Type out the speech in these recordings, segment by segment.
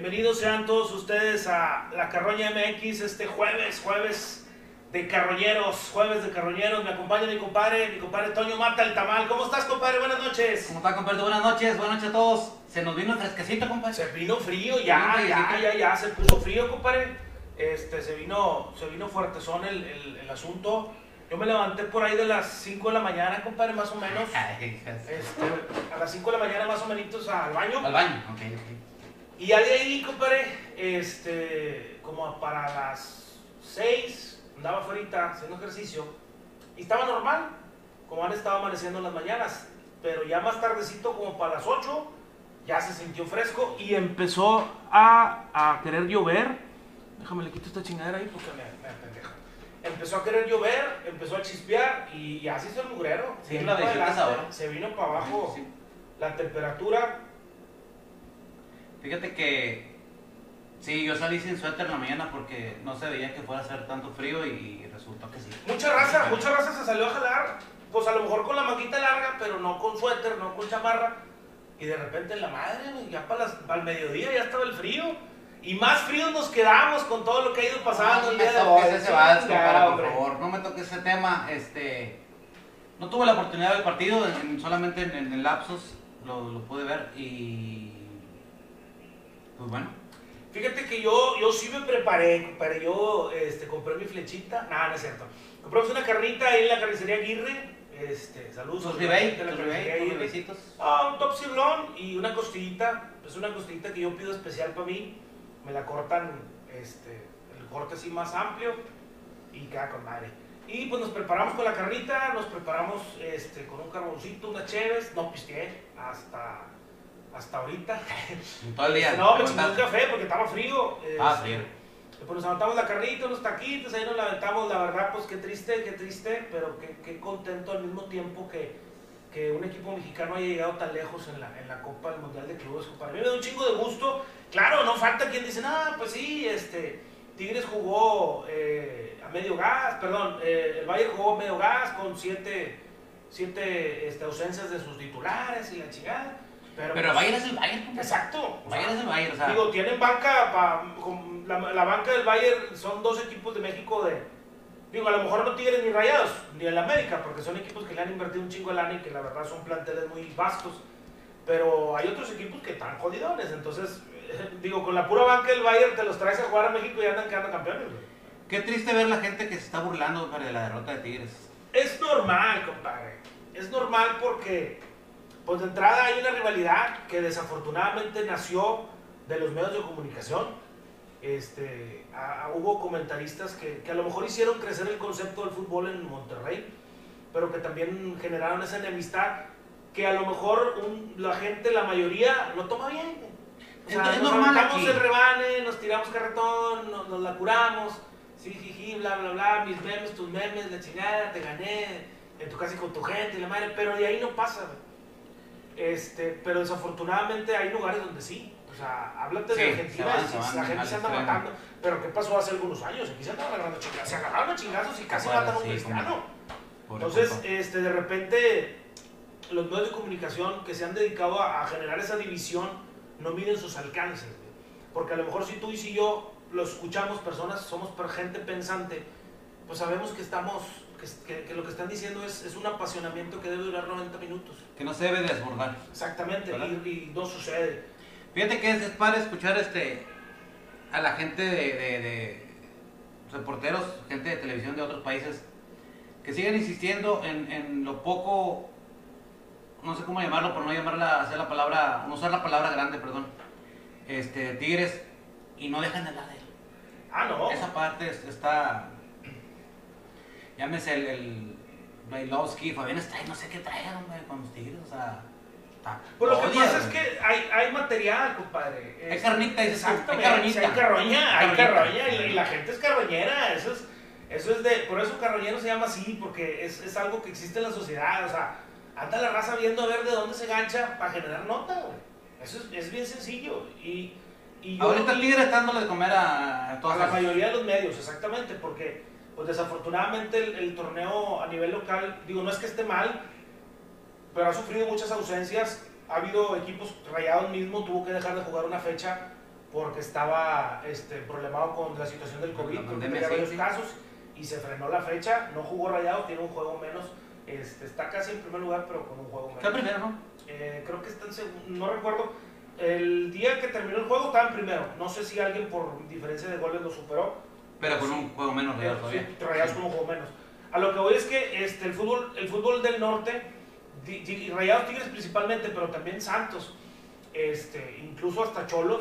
Bienvenidos sean todos ustedes a la Carroña MX este jueves, jueves de carroñeros, jueves de carroñeros. Me acompaña mi compadre, mi compadre Toño Mata el Tamal. ¿Cómo estás, compadre? Buenas noches. ¿Cómo está, compadre? Buenas noches, buenas noches a todos. Se nos vino el fresquecito, compadre. Se vino frío, ya, Sí, ya, ya, ya, se puso frío, compadre. Este, se vino, se vino fuertezón el, el, el asunto. Yo me levanté por ahí de las 5 de la mañana, compadre, más o menos. Ay. Este, a las 5 de la mañana más o menos al baño. Al baño, ok, ok. Y ya de ahí, compadre, este, como para las 6, andaba afuera haciendo ejercicio. Y estaba normal, como han estado amaneciendo en las mañanas. Pero ya más tardecito, como para las 8, ya se sintió fresco y empezó a, a querer llover. Déjame le quito esta chingadera ahí porque me, me apendeja. Empezó a querer llover, empezó a chispear y ya se hizo el mugrero. Sí, Se la vino ahora. adelante, Se vino para abajo Sí. la temperatura. Fíjate que sí, yo salí sin suéter en la mañana porque no se veía que fuera a hacer tanto frío y resultó que sí. Mucha raza, mucha raza se salió a jalar, pues a lo mejor con la manguita larga, pero no con suéter, no con chamarra. Y de repente la madre, ya para, las- para el mediodía ya estaba el frío. Y más fríos nos quedamos con todo lo que ha ido pasando no el me día de por favor. No me toques ese tema. Este, no tuve la oportunidad del partido, en- en- solamente en, en el lapsus lo, lo pude ver y pues bueno. Fíjate que yo, yo sí me preparé, compadre. Yo este, compré mi flechita. Nada, no es cierto. Compramos una carnita ahí en la carnicería Aguirre. Este, saludos. Tus Aguirre. ribeycitos. Ah, un top sirloin y una costillita. Es una costillita que yo pido especial para mí. Me la cortan, este, el corte así más amplio y queda con madre. Y pues nos preparamos con la carnita, nos preparamos este, con un carboncito, unas cheves. No pisteé hasta, hasta ahorita. Todo el día. no, me ¿cómo chingé un café porque estaba frío. Ah, este, frío. Pues nos aventamos la carnita, unos taquitos, ahí nos la aventamos, la verdad, pues qué triste, qué triste, pero qué, qué contento al mismo tiempo que, que un equipo mexicano haya llegado tan lejos en la, en la Copa del Mundial de Clubes. Para mí me da un chingo de gusto. Claro, no falta quien dice, ah, pues sí, este, Tigres jugó eh, a medio gas, perdón, eh, el Bayern jugó a medio gas con siete, siete este, ausencias de sus titulares y la chingada. Pero, Pero pues, Bayern es el Bayern, compadre. Exacto. Bayern es el Bayern, o sea. Digo, tienen banca, pa- con la, la banca del Bayern son dos equipos de México de, digo, a lo mejor no Tigres ni Rayados, ni el América, porque son equipos que le han invertido un chingo de lana y que la verdad son planteles muy vastos, pero hay otros equipos que están jodidones, entonces, digo, con la pura banca del Bayern te los traes a jugar a México y andan quedando campeones. Qué triste ver la gente que se está burlando de la derrota de Tigres. Es normal, compadre. Es normal porque, pues de entrada hay una rivalidad que desafortunadamente nació de los medios de comunicación. Este, a- a- hubo comentaristas que, que a lo mejor hicieron crecer el concepto del fútbol en Monterrey, pero que también generaron esa enemistad que a lo mejor un- la gente, la mayoría, lo toma bien. O sea, Es- es nos aquí. el rebane, nos tiramos carretón, nos, nos la curamos, sí, jiji, bla, bla, bla, mis memes, tus memes, la chingada, te gané, en tu casa y con tu gente, la madre, pero de ahí no pasa. Este, pero desafortunadamente hay lugares donde sí. O sea, háblate Sí, de se Argentina, van, y se van la gente se anda extremo. matando. Pero ¿qué pasó hace algunos años? Aquí se andaban agarrando chingazos, se agarraron a chingazos y casi Bueno, matan a un cristiano. como- Entonces, este, de repente, los medios de comunicación que se han dedicado a, a generar esa división no miden sus alcances. güey. Porque a lo mejor si tú y si yo lo escuchamos, personas, somos gente pensante, pues sabemos que estamos, que, lo que están diciendo es, es un apasionamiento que debe durar 90 minutos. que no se debe desbordar. Exactamente, y, y no sucede. Fíjate que es, es padre escuchar este a la gente de, de- de reporteros, gente de televisión de otros países, que siguen insistiendo en, en lo poco, no sé cómo llamarlo, por no llamarla, hacer la palabra, no usar la palabra grande, perdón, este, Tigres, y no dejan de hablar de él. Ah, no. Esa parte es- está, llámese el, el Bailovsky, Fabián Stray, no sé qué traen, hombre, con los Tigres, o sea, Pues lo que pasa es que hay, hay material, compadre. Hay Es- carnita, dices tú, hay Exactamente, carroñita. hay carroña, hay carroña y, y la gente es carroñera. Eso es, eso es de, por eso carroñero se llama así, porque es, es algo que existe en la sociedad. O sea, anda la raza viendo a ver de dónde se gancha para generar nota, güey. Eso es, es bien sencillo. Y, y yo Ahorita el Tigre está dándole de comer a, a la mayoría de los medios, exactamente, porque pues desafortunadamente el, el torneo a nivel local, digo, no es que esté mal, pero ha sufrido muchas ausencias ha habido equipos, Rayados mismo tuvo que dejar de jugar una fecha porque estaba este, problemado con la situación del COVID, porque tenía varios casos y se frenó la fecha, no jugó Rayados, tiene un juego menos, este, está casi en primer lugar, pero con un juego menos. Está primero, ¿no? Eh, creo que está en segundo, no recuerdo. El día que terminó el juego estaba en primero. No sé si alguien por diferencia de goles lo superó. Pero con un juego menos Rayados todavía. Sí, Rayados con un juego menos. A lo que voy es que este, el, fútbol, el fútbol del norte, y Rayados Tigres principalmente, pero también Santos, este, incluso hasta Cholos,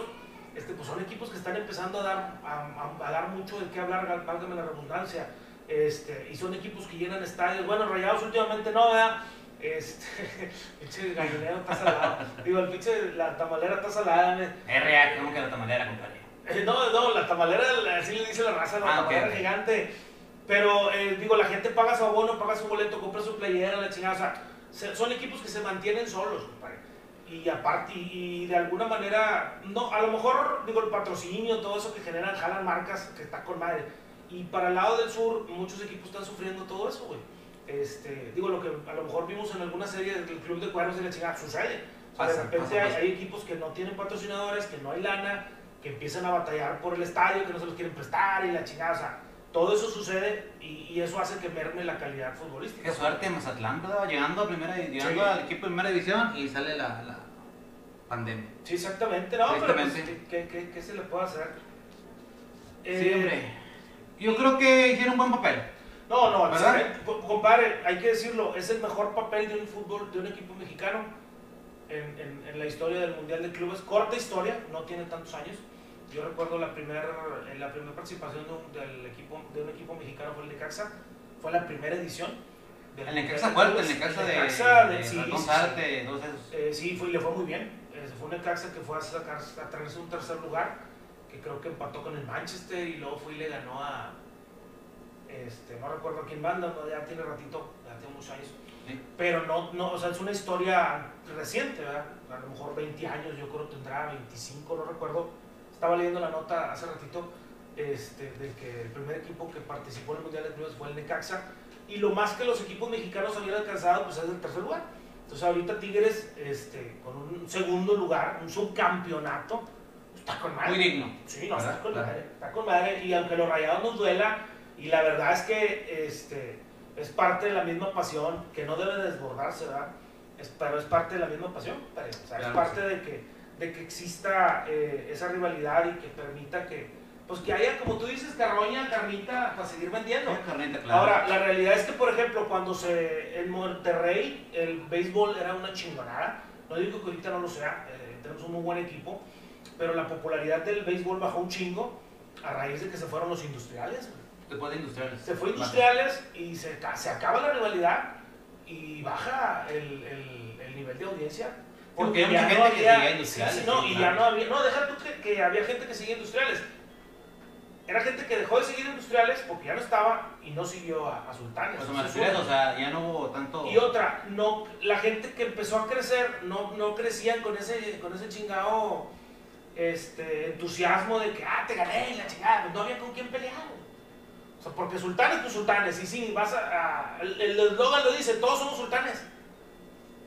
este, pues son equipos que están empezando a dar, a, dar mucho de qué hablar, válgame la redundancia. Este, y son equipos que llenan estadios. Bueno, Rayados últimamente no, ¿verdad? Este, pinche gallinero está salado. Digo, el pinche, la tamalera está salada. Es real, ¿cómo que la tamalera, compadre? No, no, la tamalera, así le dice la raza, la ah, tamalera gigante. Pero, eh, digo, la gente paga su abono, paga su boleto, compra su playera, la chingada. O sea, son equipos que se mantienen solos, compadre. Y aparte, y, de alguna manera, no, a lo mejor, digo, el patrocinio, todo eso que generan, jalan marcas, que está con madre. Y para el lado del sur, muchos equipos están sufriendo todo eso, güey. Este, digo, lo que a lo mejor vimos en alguna serie del Club de Cuernos de la chingada, sucede. O sea, de repente hay, equipos que no tienen patrocinadores, que no hay lana, que empiezan a batallar por el estadio, que no se los quieren prestar y la chingada. O sea, todo eso sucede y, eso hace que merme la calidad futbolística. Qué suerte Mazatlán, ¿verdad? Llegando, a primera, llegando al equipo de primera división y sale la, la pandemia. Sí, exactamente. No, pero pues, ¿qué, qué, qué, se le puede hacer? Sí, eh, hombre. Yo creo que hicieron un buen papel. No, no, ¿verdad? compadre, hay que decirlo, es el mejor papel de un fútbol, de un equipo mexicano en, en, la historia del Mundial de Clubes. Corta historia, no tiene tantos años. Yo recuerdo la primera la primera participación de un, del equipo, de un equipo mexicano fue el Necaxa, fue la primera edición. El Necaxa fuerte, el Necaxa de, de, de, sí, sí, eh, sí, fue, le fue muy bien. Eh, fue un Necaxa que fue a, sacar, a traerse un tercer lugar, que creo que empató con el Manchester y luego fue y le ganó a, este, no recuerdo quién manda, ya tiene ratito, ya tiene muchos años. Pero no, no, o sea, es una historia reciente, ¿verdad? A lo mejor 20 años, yo creo tendrá 25, no recuerdo. Estaba leyendo la nota hace ratito este, de que el primer equipo que participó en el Mundial de Clubes fue el Necaxa. Y lo más que los equipos mexicanos habían alcanzado, pues es el tercer lugar. Entonces ahorita Tigres, este, con un segundo lugar, un subcampeonato, está con madre. Muy digno. Sí, no, está con madre. Está con madre. Y aunque los rayados nos duela, y la verdad es que este, es parte de la misma pasión, que no debe desbordarse, ¿verdad? pero es parte de la misma pasión, o sea, es parte de que, de que exista eh, esa rivalidad y que permita que, pues que haya, como tú dices, carroña, carnita para seguir vendiendo. Ahora, la realidad es que, por ejemplo, cuando se en Monterrey el béisbol era una chingonada, no digo que ahorita no lo sea, eh, tenemos un muy buen equipo, pero la popularidad del béisbol bajó un chingo a raíz de que se fueron los industriales. Después de industriales. Se fue industriales y se, se acaba la rivalidad y baja el, el, el nivel de audiencia. Porque, hay mucha gente que seguía industriales. no, y ya no había. No, deja tú que, que, había gente que seguía industriales. Era gente que dejó de seguir industriales porque ya no estaba y no siguió a, a Sultanes. Pues o sea, ya no hubo tanto. Y otra, no, la gente que empezó a crecer no, no crecían con ese, con ese chingado este, entusiasmo de que, ah, te gané la chingada, pues no había con quién pelear. O sea, porque sultanes, pues sultanes. Y sí, vas a. el eslogan lo dice: todos somos sultanes.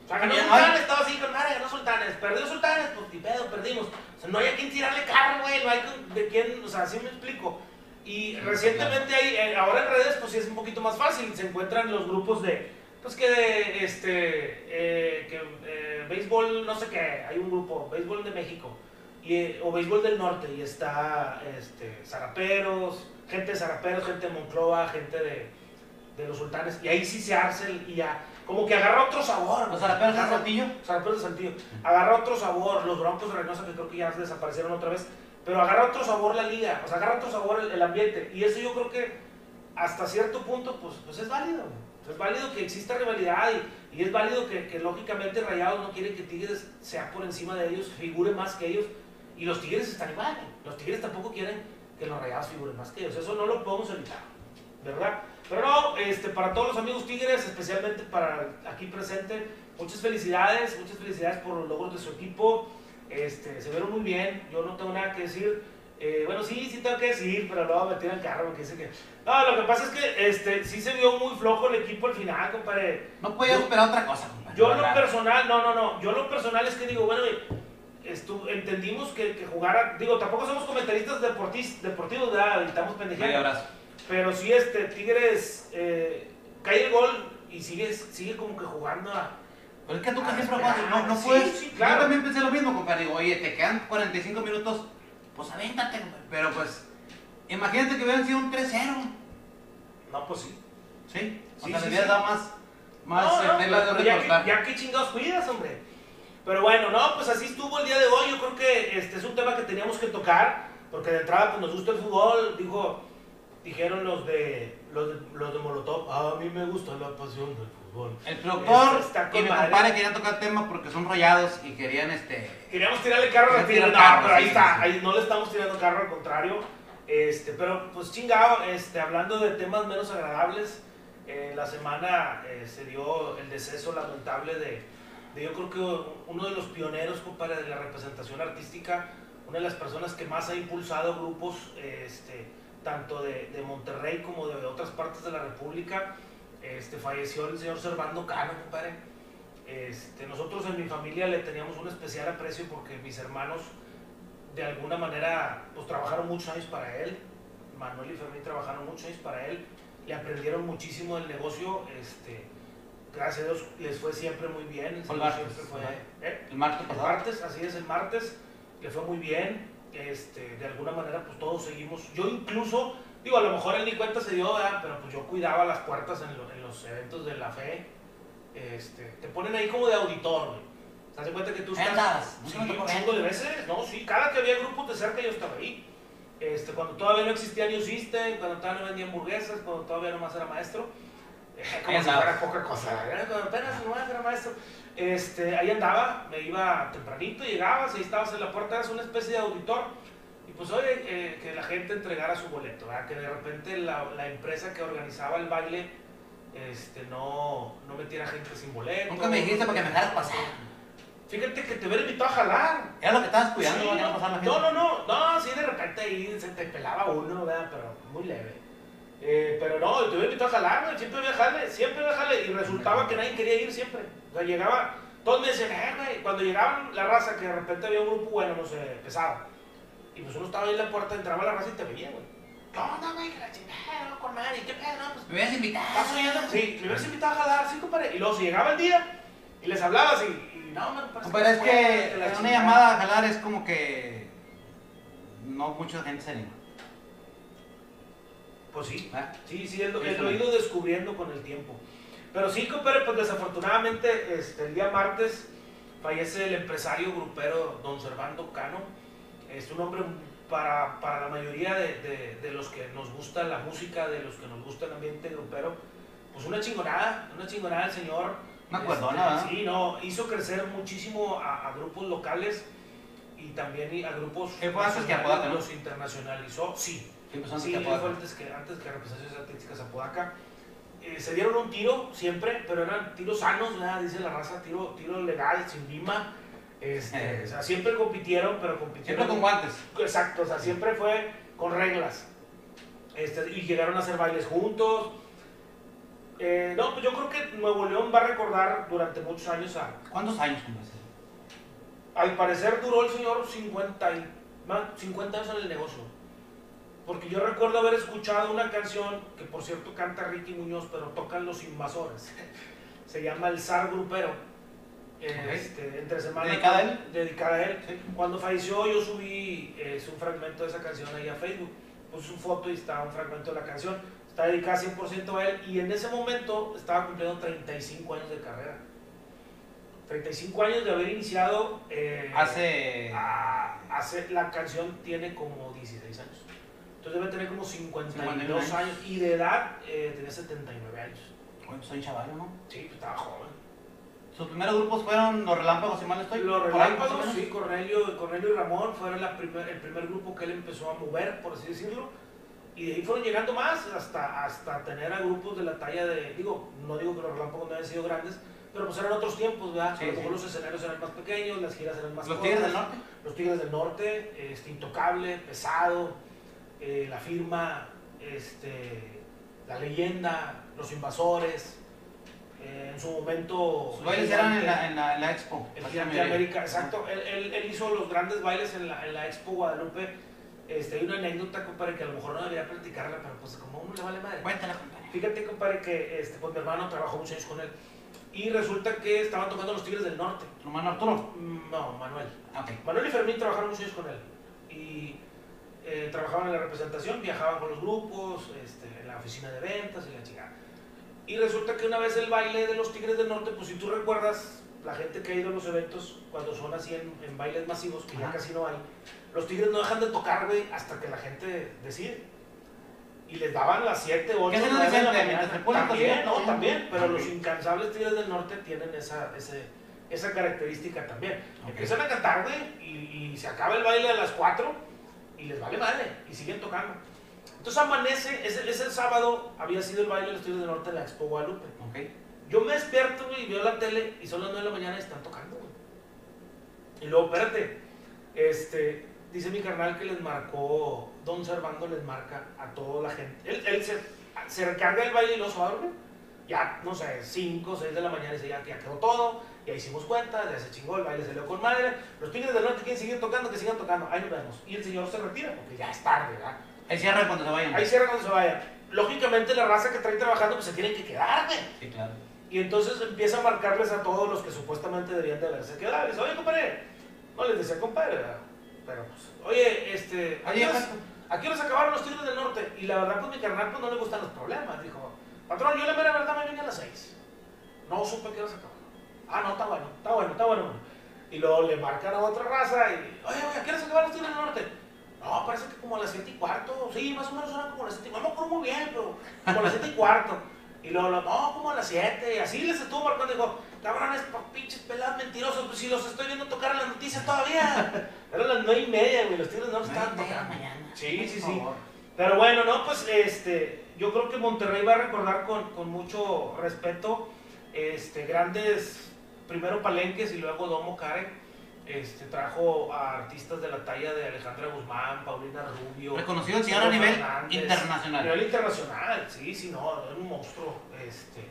O sea, ganó sultanes, estaba así con madre, ganó sultanes. Perdió sultanes, pues ni pedo, perdimos. O sea, no hay a quien tirarle carro, güey. No hay de quién. O sea, así me explico. Y recientemente hay, eh, ahora en redes, pues sí es un poquito más fácil. Se encuentran los grupos de. Pues que de. Este. Eh, que. Eh, béisbol, no sé qué. Hay un grupo, béisbol de México. Y, o béisbol del norte. Y está. Este. Zaraperos gente de Zaraperos, gente de Moncloa, gente de, de los sultanes, y ahí sí se arce y ya, como que agarra otro sabor. ¿Los Zaraperos de Saltillo? Zaraperos de Saltillo. Agarra otro sabor, los Broncos de Reynosa que creo que ya desaparecieron otra vez, pero agarra otro sabor la liga, o sea, agarra otro sabor el, ambiente, y eso yo creo que hasta cierto punto, pues, pues es válido. Es válido que exista rivalidad y, y es válido que, que, lógicamente Rayados no quiere que Tigres sea por encima de ellos, figure más que ellos. Y los Tigres están igual. Los Tigres tampoco quieren que los rayados figuren más que ellos. Eso no lo podemos evitar, ¿verdad? Pero no, este, para todos los amigos tigres, especialmente para aquí presente, muchas felicidades, muchas felicidades por los logros de su equipo. Este, se vieron muy bien, yo no tengo nada que decir. Eh, bueno, sí, sí tengo que decir, pero luego me tiran el carro porque dice que... No, lo que pasa es que este, sí se vio muy flojo el equipo al final, compadre. No podía esperar otra cosa, compadre. Yo lo personal, no, no, no. Yo lo personal es que digo, bueno, estu, entendimos que, que, jugara... Digo, tampoco somos comentaristas deportis, deportivos, ¿verdad? Estamos pendejeando. Pero sí, este, Tigres eh, cae el gol y sigue, sigue como que jugando a... Pero es que tú casi siempre no, no puedes... Sí, claro. Yo también pensé lo mismo, compadre. Digo, oye, te quedan 45 minutos pues avéntate, pero pues, imagínate que hubieran sido un 3-0. No, pues sí. Sí, o sea, le hubieras dado más, más no, no, de ya, que, ya que chingados cuidas, hombre. Pero bueno, no, pues así estuvo el día de hoy. Yo creo que este es un tema que teníamos que tocar, porque de entrada pues, nos gusta el fútbol. Dijo, dijeron los de, los de, los de Molotov, a mí me gusta la pasión del fútbol. El productor y mi compadre querían tocar tema porque son rayados y querían este. Queríamos tirarle carro a Tigre. No, pero ahí está, ahí no le estamos tirando carro, al contrario. Este, pero pues chingado, este, hablando de temas menos agradables, eh, la semana eh, se dio el deceso lamentable de, de, yo creo que uno de los pioneros, compadre, de la representación artística, una de las personas que más ha impulsado grupos, este, tanto de, de Monterrey como de otras partes de la República este, falleció el señor Servando Cano, compadre. Este, nosotros en mi familia le teníamos un especial aprecio porque mis hermanos de alguna manera pues trabajaron muchos años para él. Manuel y Fermín trabajaron muchos años para él. Le aprendieron muchísimo del negocio. Gracias a Dios les fue siempre muy bien. El, martes, fue, ¿eh? el martes El martes, así es, el martes le fue muy bien. Este, de alguna manera pues todos seguimos. Yo incluso Digo, a lo mejor él ni cuenta se dio, pero pues yo cuidaba las puertas en, en, los eventos de la fe. Este, te ponen ahí como de auditor, güey. ¿Te das cuenta que tú estás? Sí, un chingo de veces. No, sí, cada que había grupos de cerca yo estaba ahí. Este, cuando todavía no existía New System, cuando todavía no vendía hamburguesas, cuando todavía nomás era maestro. Como si fuera poca cosa. Apenas nomás era maestro. Este, ahí andaba, me iba tempranito, llegabas, ahí estabas en la puerta, eras una especie de auditor y pues oye, eh, que la gente entregara su boleto, que de repente la, la, empresa que organizaba el baile este, no, no metiera gente sin boleto. Nunca me dijiste para que me dejaras pasar. Fíjate que te hubiera invitado a jalar. Era lo que estabas cuidando, no, no, no, no, no, sí, de repente ahí se te pelaba uno, ¿verdad? pero muy leve. Eh, pero no, te hubiera invitado a jalar, siempre voy a jalarle, siempre voy a jalarle, y resultaba que nadie quería ir siempre. O sea, llegaba, todos me decían, eh, güey, cuando llegaban la raza, que de repente había un grupo, bueno, no sé, pesado y pues uno estaba ahí en la puerta, entraba la raza y te veía, güey. ¿Qué onda, güey? Que la chingada, con ¿qué pedo? No, pues. ¿Me hubieras invitado? ¿Estás oyendo? Sí, me hubieras invitado a jalar, sí, compadre. Y luego si llegaba el día y les hablabas y. y no, man, Compadre, es que una llamada a jalar es como que. No mucha gente se anima. Pues sí, ¿Ah? sí, sí, lo, lo he ido descubriendo con el tiempo. Pero sí, compadre, pues desafortunadamente este, el día martes fallece el empresario grupero don Servando Cano es un hombre para, para la mayoría de, de, los que nos gusta la música, de los que nos gusta el ambiente grupero, pues una chingonada, una chingonada el señor. Una este, Sí, no, hizo crecer muchísimo a, grupos locales y también a grupos ¿Qué antes que los internacionalizó, sí. Sí, pues antes sí, fue antes que, antes que Representaciones Artísticas Apodaca. Eh, se dieron un tiro siempre, pero eran tiros sanos, dice la raza, tiro, tiro legal, sin lima este, o sea, siempre compitieron, pero compitieron. Siempre con guantes. Exacto, o sea, siempre fue con reglas. Este, y llegaron a hacer bailes juntos. Eh, no, pues yo creo que Nuevo León va a recordar durante muchos años a. ¿Cuántos años, Al parecer duró el señor 50, y, 50 años en el negocio. Porque yo recuerdo haber escuchado una canción que, por cierto, canta Ricky Muñoz, pero tocan los invasores. Se llama El Zar Grupero este, entre semana. ¿Dedicada a él? Dedicada a él. Cuando falleció yo subí es un fragmento de esa canción ahí a Facebook. Puse su foto y estaba un fragmento de la canción. Está dedicada 100% a él y en ese momento estaba cumpliendo 35 años de carrera. 35 años de haber iniciado. Eh, hace... hace. La canción tiene como 16 años. Entonces debe tener como 52 años. Y de edad eh, tenía 79 años. Bueno, soy chaval, ¿no? Sí, pues estaba joven. ¿Sus primeros grupos fueron los Relámpagos, si mal estoy? Los Relámpagos, sí, Cornelio, Cornelio y Ramón fueron la primer, el primer grupo que él empezó a mover, por así decirlo. Y de ahí fueron llegando más hasta, hasta tener a grupos de la talla de, digo, no digo que los Relámpagos no hayan sido grandes, pero pues eran otros tiempos, ¿verdad? Sí, a lo mejor sí. los escenarios eran más pequeños, las giras eran más Los cortas. Tigres del Norte. Los Tigres del Norte, este, Intocable, Pesado, eh, La Firma, este, La Leyenda, Los Invasores, eh, en su momento... Sus bailes eran en la, en la, en la expo. El Plaza Gigante Mireya. América, exacto. Él, él- él hizo los grandes bailes en la, en la Expo Guadalupe. Este, hay una anécdota, compadre, que a lo mejor no debería platicarla, pero pues como uno le vale madre. Cuéntala, compadre. Fíjate, compadre, que este, pues mi hermano trabajó muchos años con él. Y resulta que estaban tocando los Tigres del Norte. ¿Tu hermano Arturo? Mm, No, Manuel. Ah, ok. Manuel y Fermín trabajaron muchos años con él. Y eh, trabajaban en la representación, viajaban con los grupos, este, en la oficina de ventas y la chica. Y resulta que una vez el baile de los Tigres del Norte, pues si tú recuerdas, la gente que ha ido a los eventos, cuando son así en, en bailes masivos, que ya Ajá. casi no hay, los Tigres no dejan de tocar, güey, hasta que la gente decide. Y les daban las 7, 8, ¿Qué hacen los 9 de la mañana. También, no, también, pero los incansables Tigres del Norte tienen esa, ese, esa característica también. Ok. Empiezan a cantar, güey, y, y se acaba el baile a las 4 y les vale madre, y siguen tocando. Entonces amanece, ese, ese sábado había sido el baile de los Tigres del Norte en la Expo Guadalupe. Ok. Yo me despierto, y veo la tele y son las 9 de la mañana y están tocando. Y luego, espérate, este, dice mi carnal que les marcó, Don Servando les marca a toda la gente. Él, él se, se recarga el baile y lo suave, güey. Ya, no sé, 5, 6 de la mañana y dice, ya, ya quedó todo, ya hicimos cuenta, ya se chingó, el baile salió con madre. Los Tigres del Norte quieren seguir tocando, que sigan tocando, ahí nos vemos. Y el señor se retira porque ya es tarde, ¿verdad? Ahí cierra cuando se vayan. Ahí cierra cuando se vayan. Lógicamente la raza que trae trabajando pues se tienen que quedar, güey. Sí, claro. Y entonces empieza a marcarles a todos los que supuestamente debían de haberse quedado. Les dice, oye, compadre. No les decía compadre, ¿verdad? pero pues, oye, este, ¿a Oye, qué horas- Paco. ¿a qué horas acabaron los Tigres del Norte? Y la verdad, pues mi carnal pues, no le gustan los problemas. Dijo, patrón, yo la mera verdad me vine a las 6. No supe qué horas acabaron. Ah, no, está bueno, está bueno, está bueno. Y luego le marcan a otra raza y, oye, oye, ¿a qué horas acabaron los Tigres del Norte? No, parece que como a las 7 y cuarto. Sí, más o menos eran como a las 7 y cuarto. No me acuerdo muy bien, pero como a las 7 y cuarto. Y luego, lo- no, como a las 7. Y así les estuvo marcando. Dijo, cabrones, pa- pinches pelados mentirosos. Pues si los estoy viendo tocar en las noticias todavía. Eran las 9 y media, güey. Los tigres no estaban tocando. mañana. Sí, sí, Por sí. Pero bueno, no, pues este, yo creo que Monterrey va a recordar con, con mucho respeto este, grandes, primero Palenques y luego Domo Care. Este, trajo a artistas de la talla de Alejandra Guzmán, Paulina Rubio. Reconocido el señor a nivel Fernández. A internacional. nivel internacional, sí, sí, no, es un monstruo. Este,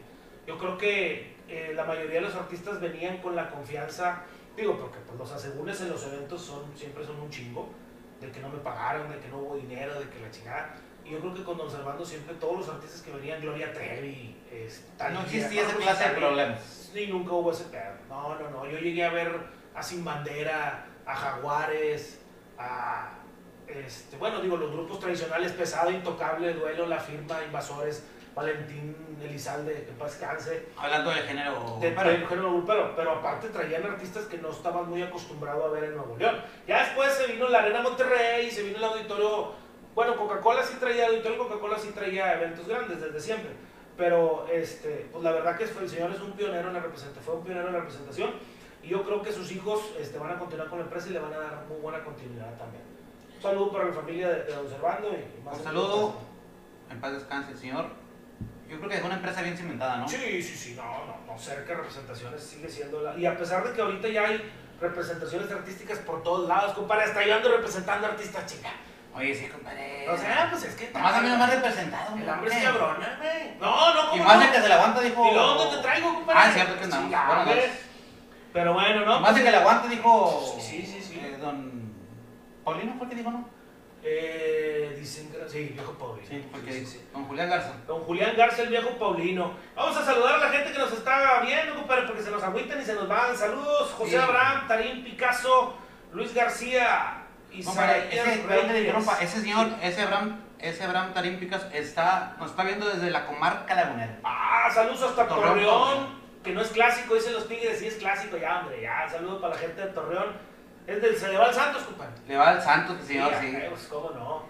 yo creo que eh, la mayoría de los artistas venían con la confianza, digo, porque pues, los asegúnes en los eventos son, siempre son un chingo, de que no me pagaron, de que no hubo dinero, de que la chingada. Yo creo que con Don Servando siempre todos los artistas que venían, Gloria Trevi, este, Thalía, No existía esa clase de problemas. ni nunca hubo ese pedo. No, no, no. Yo llegué a ver a Sin Bandera, a Jaguares, a. Este, bueno, digo, los grupos tradicionales, Pesado, Intocable, Duelo, La Firma, Invasores, Valentín Elizalde, que paz descanse, Hablando del género. de, pero- género grupero, pero aparte traían artistas que no estaban muy acostumbrados a ver en Nuevo León. Ya después se vino la Arena Monterrey, se vino el auditorio, bueno, Coca-Cola sí traía, el auditorio Coca-Cola sí traía eventos grandes desde siempre, pero este, pues la verdad que el señor es un pionero en la representación, fue un pionero en la representación, y yo creo que sus hijos este, van a continuar con la empresa y le van a dar muy buena continuidad también. Un saludo para la familia de, de Don Servando y más Un saludo. En paz descanse el señor. Yo creo que dejó una empresa bien cimentada, ¿no? Sí, sí, sí, no, no, no, cerca representaciones sigue siendo la... Y a pesar de que ahorita ya hay representaciones artísticas por todos lados, compadre, hasta yo ando representando artistas chicas. Oye, sí, compadre. O sea, pues es que... Nomás a mí no me ha representado. El hambre es cabrona, güey. No, no, Y ¿cómo más no? de que se la aguanta dijo. ¿Y luego dónde te traigo, compadre? Ah, cierto que Buenas güey. noches. Pero bueno, ¿no? Más de que la aguante dijo. Sí, sí, sí. eh, don. Paulino fue el que dijo, ¿no? Eh, dicen que... Sí, viejo Paulino. Sí, porque sí. Don Julián Garza. Don Julián Garza, el viejo Paulino. Vamos a saludar a la gente que nos está viendo, compadre, porque se nos agüitan y se nos van. Saludos, José Sí. Abraham, Tarín Picasso, Luis García, Compadre, Isaías ese, le Reyes. ese señor, ese Abraham, ese Abraham Tarín Picas está, nos está viendo desde la comarca lagunera. Ah, saludos hasta Torreón, Torreón, que no es clásico, dicen los tigres, sí es clásico, ya, hombre, ya. Saludos para la gente de Torreón. Es del Cedeval Santos, compadre. Le va al Santos, señor, Sí, sí. pues, cómo no.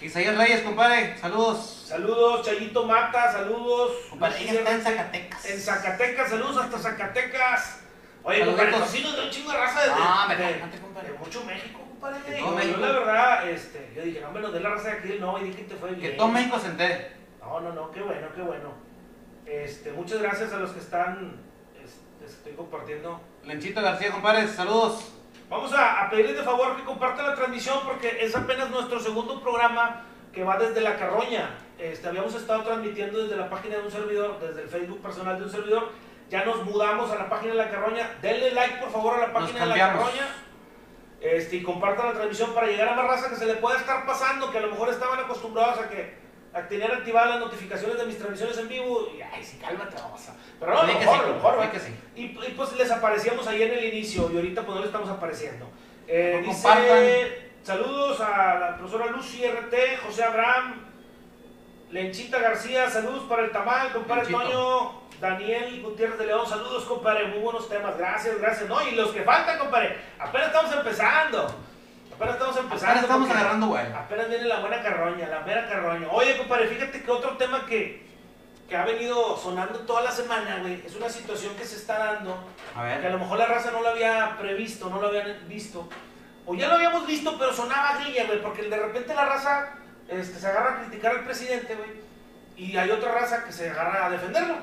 Isaías Reyes, compadre, saludos. Saludos, Chayito Mata, saludos. Compadre, ella está en Zacatecas. En Zacatecas, saludos hasta Zacatecas. Oye, compadre, cocinos de un chingo de raza de, Ah, me de- compadre. de mucho México, compadre. De Yo, la verdad, este, yo dije, no, me nos dé la raza de aquí no, y dije que te fue bien. Que todo México se entere. No, no, no, qué bueno, qué bueno. Este, muchas gracias a los que están es- Les estoy compartiendo. Lenchito García, compadre, saludos. Vamos a, a pedirles de favor que compartan la transmisión porque es apenas nuestro segundo programa que va desde la carroña. Este, habíamos estado transmitiendo desde la página de un servidor, desde el Facebook personal de un servidor. Ya nos mudamos a la página de la carroña. Denle like por favor a la página de la carroña. Este, y compartan la transmisión para llegar a más raza que se le pueda estar pasando, que a lo mejor estaban acostumbrados a que a tener activadas las notificaciones de mis transmisiones en vivo. Y, ay, sí, cálmate, vamos a. Pero no, a lo mejor, sí, a lo mejor, que sí. Y, y, pues les aparecíamos ahí en el inicio y ahorita pues no le estamos apareciendo. Eh, No dice, compartan. saludos a la profesora Lucy RT, José Abraham, Lenchita García, saludos para el tamal, compadre. Toño, Daniel Gutiérrez de León, saludos compadre, muy buenos temas, gracias, gracias. No, y los que faltan compadre, apenas estamos empezando, apenas estamos empezando. Apenas estamos agarrando vuelo. Apenas viene la buena carroña, la mera carroña. Oye compadre, fíjate que otro tema que, que ha venido sonando toda la semana, güey, es una situación que se está dando A que a lo ver. mejor la raza no lo había previsto, no lo habían visto, o ya lo habíamos visto, pero sonaba grilla, güey, porque de repente la raza este, se agarra a criticar al presidente, güey, y hay otra raza que se agarra a defenderlo.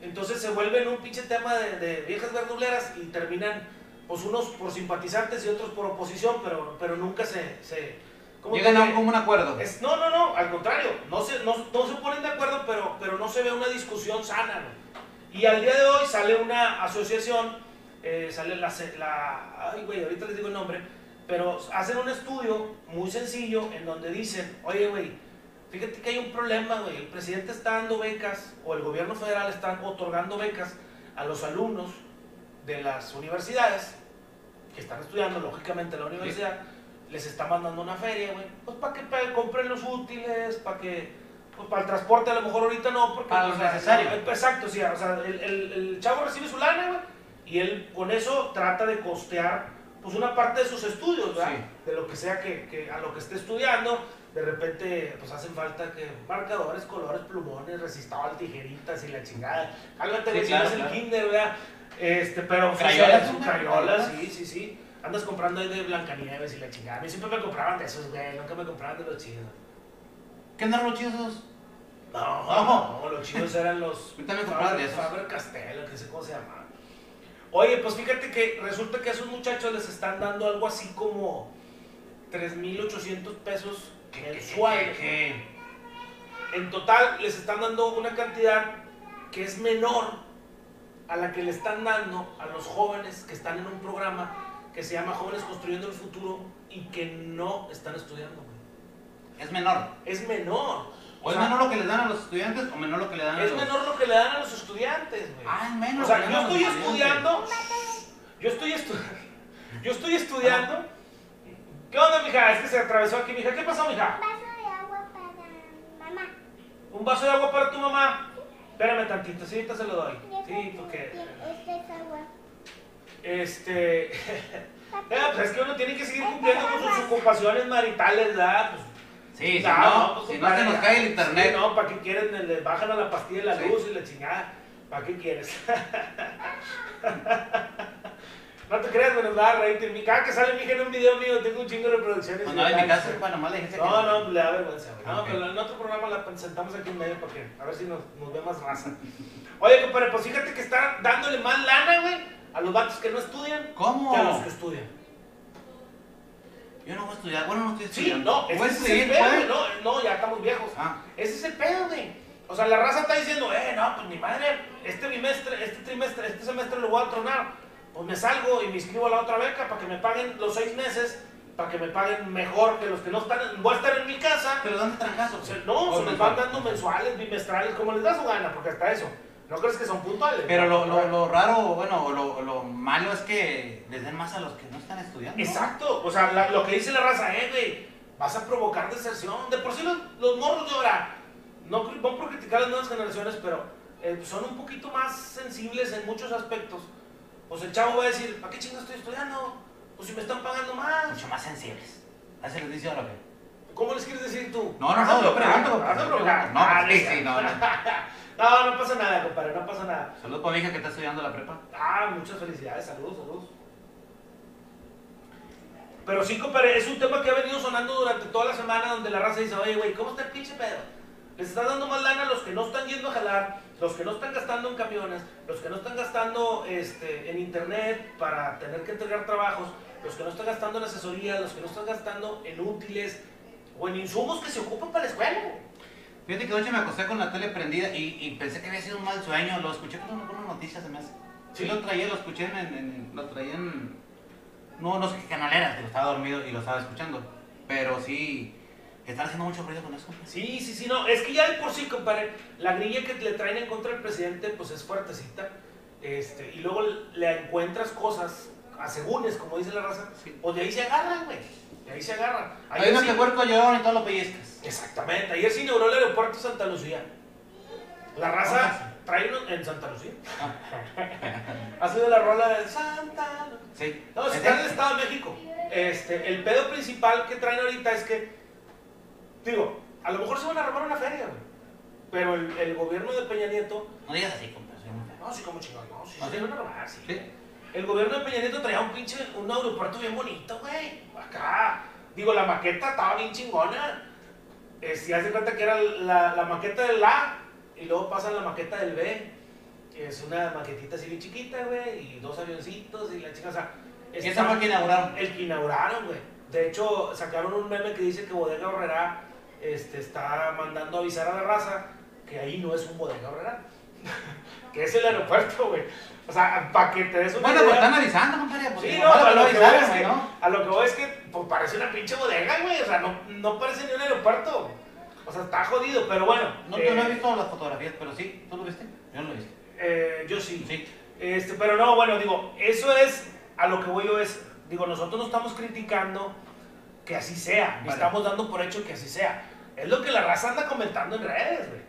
Entonces se vuelve en un pinche tema de, de viejas verduleras y terminan, pues unos por simpatizantes y otros por oposición, pero, pero nunca se... se ¿cómo te Llegan a un común acuerdo. Es- no, no, no, al contrario, no se, no, no se ponen de acuerdo, pero, pero no se ve una discusión sana. Y al día de hoy sale una asociación, eh, sale la, la, ay güey, ahorita les digo el nombre, pero hacen un estudio muy sencillo en donde dicen, oye güey, fíjate que hay un problema, güey, el presidente está dando becas, o el gobierno federal está otorgando becas a los alumnos de las universidades que están estudiando, lógicamente, en la universidad, les está mandando una feria, güey. Pues para que pa- compren los útiles, para que. Pues para el transporte a lo mejor ahorita no, porque. Para lo pues, necesario. eh, Exacto, sí, o sea, el, el- el chavo recibe su lana, güey, y él con eso trata de costear, pues una parte de sus estudios, ¿verdad? Sí. De lo que sea que, que a lo que esté estudiando. De repente, pues hacen falta que marcadores, colores, plumones, resistol, tijeritas y la chingada. Cálmate, Sí, güey, si claro, no es el kinder, ¿verdad? Este, pero. Crayolas, sí, ¿no? Crayolas, sí, sí, sí. Andas comprando ahí de Blancanieves y la chingada. A mí siempre me compraban de esos, güey. Nunca me compraban de los chidos. ¿Qué andaron los chidos esos? No, no, los chidos eran los. Yo también compraba de esos. Faber Castell, que sé cómo se llamaban. Oye, pues fíjate que resulta que a esos muchachos les están dando algo así como 3.800 pesos En total les están dando una cantidad que es menor a la que le están dando a los jóvenes que están en un programa que se llama Jóvenes Construyendo el Futuro y que no están estudiando. Es menor. Es menor. ¿O es sea, menor lo que les dan a los estudiantes o menor lo que le dan a es los.? menor lo que le dan a los estudiantes. güey. Ah, es menos. O sea, yo le estoy estudiando. Yo estoy estudiando. Yo estoy estudiando. ¿Qué onda, mija? Es que se atravesó aquí, mija. ¿Qué pasó, mija? vaso de agua para mamá. ¿Un vaso de agua para tu mamá? Espérame tantito, sí, ahorita se lo doy. Sí, porque. Este es agua. Este. Ya, pues es que uno tiene que seguir cumpliendo con sus ocupaciones maritales, ¿verdad? Pues, Sí, si ya, no, pues, si no se nos cae el internet. Sí, no, ¿para qué quieren? Le bajan a la pastilla la Sí. luz y la chingada. ¿Para qué quieres? no te creas, bueno, da rating. Mi cada que sale mi hija en un video mío, tengo un chingo de reproducciones. No, en mi casa, bueno, más le que No, no, le da vergüenza, güey. No, pero en otro programa la sentamos aquí en medio para que, a ver si nos, nos ve más raza. Oye, compadre, pues fíjate que están dándole más lana, güey, a los vatos que no estudian ¿Cómo? que a los que estudian. Yo no voy a estudiar. Bueno, no estoy Sí, estudiando. no, Voy ese es el pedo, pues. güey. No, no, ya estamos viejos. Ah, Ese es el pedo, güey. O sea, la raza está diciendo, eh, no, pues mi madre, este bimestre, este trimestre, este semestre lo voy a tronar. Pues me salgo y me inscribo a la otra beca para que me paguen los seis meses, para que me paguen mejor que los que no están. en- Voy a estar en mi casa. pero ¿dónde trancazo? O sea, no, se les van dando mensuales, bimestrales, como les da su gana, porque hasta eso. ¿No crees que son puntuales? Pero lo, lo, lo raro, bueno, lo, lo malo es que les den más a los que no están estudiando. Exacto, o sea, la- lo que dice la raza, eh, güey, vas a provocar deserción. De por sí los, los morros de ahora, no, no por criticar a las nuevas generaciones, pero eh, son un poquito más sensibles en muchos aspectos. Pues el chavo va a decir, ¿para qué chingas estoy estudiando? Pues si me están pagando más. Mucho más sensibles. Así les dice ahora. ¿Cómo les quieres decir tú? No, no, no, yo pregunto. No, Ah, sí, es sí, no, no. No, no pasa nada, compadre, no pasa nada. Saludos para mi hija que está estudiando la prepa. Ah, muchas felicidades, saludos, saludos. Pero sí, compadre, es un tema que ha venido sonando durante toda la semana donde la raza dice, oye, güey, ¿cómo está el pinche pedo? Les estás dando más lana a los que no están yendo a jalar, los que no están gastando en camiones, los que no están gastando este, en internet para tener que entregar trabajos, los que no están gastando en asesoría, los que no están gastando en útiles o en insumos que se ocupan para la escuela. Fíjate que anoche me acosté con la tele prendida y, y pensé que había sido un mal sueño. Lo escuché con una, noticia, se me hace. Sí, lo traía, lo escuché en, Lo traía en. No, no sé qué canal era, digo, estaba dormido y lo estaba escuchando. Pero sí. Están haciendo mucho ruido con eso. Sí, sí, sí, no, es que ya de por sí, compadre, la grilla que le traen en contra del presidente, pues es fuertecita. Este, y luego le encuentras cosas, asegúnes, como dice la raza, Sí. pues de ahí se agarran, güey. De ahí se agarran. Hay sí- que puerco lloraron y todo lo pellizcas. Exactamente, ayer se inauguró el aeropuerto de Santa Lucía. La raza trae uno en Santa Lucía. ha sido la rola de Santa Lucía. Sí. No, si ¿Es está en el? Estado de México. Este, el pedo principal que traen ahorita es que, digo, a lo mejor se van a robar una feria, güey. Pero el, el gobierno de Peña Nieto, No digas así, feo. no, sí, como chingón, no, sí, ¿Ah, se sí? van a robar, sí. Sí. El gobierno de Peña Nieto traía un pinche, un aeropuerto bien bonito, güey. Acá, digo, la maqueta estaba bien chingona. Eh, si hace cuenta que era la, la maqueta del A y luego pasan la maqueta del B. que Es una maquetita así bien chiquita, güey, y dos avioncitos y la chica, o sea. ¿Y esa fue que inauguraron? el que inauguraron, güey. De hecho, sacaron un meme que dice que Bodega Horrera este, está mandando avisar a la raza que ahí no es un Bodega Horrera. que es el aeropuerto, güey. O sea, para que te des una Bueno, pues idea. están avisando, compadre. Pues Sí, no, a lo, que voy es que, ¿no? a lo que voy es que pues, parece una pinche bodega, güey. O sea, no, no parece ni un aeropuerto. O sea, está jodido, pero bueno. No, eh, yo no he visto las fotografías, pero sí. ¿Tú lo viste? Yo no lo he visto. eh, yo sí. Sí. Este, pero no, bueno, digo, eso es, a lo que voy yo es, digo, nosotros no estamos criticando que así sea, Vale. estamos dando por hecho que así sea. Es lo que la raza anda comentando en redes, güey.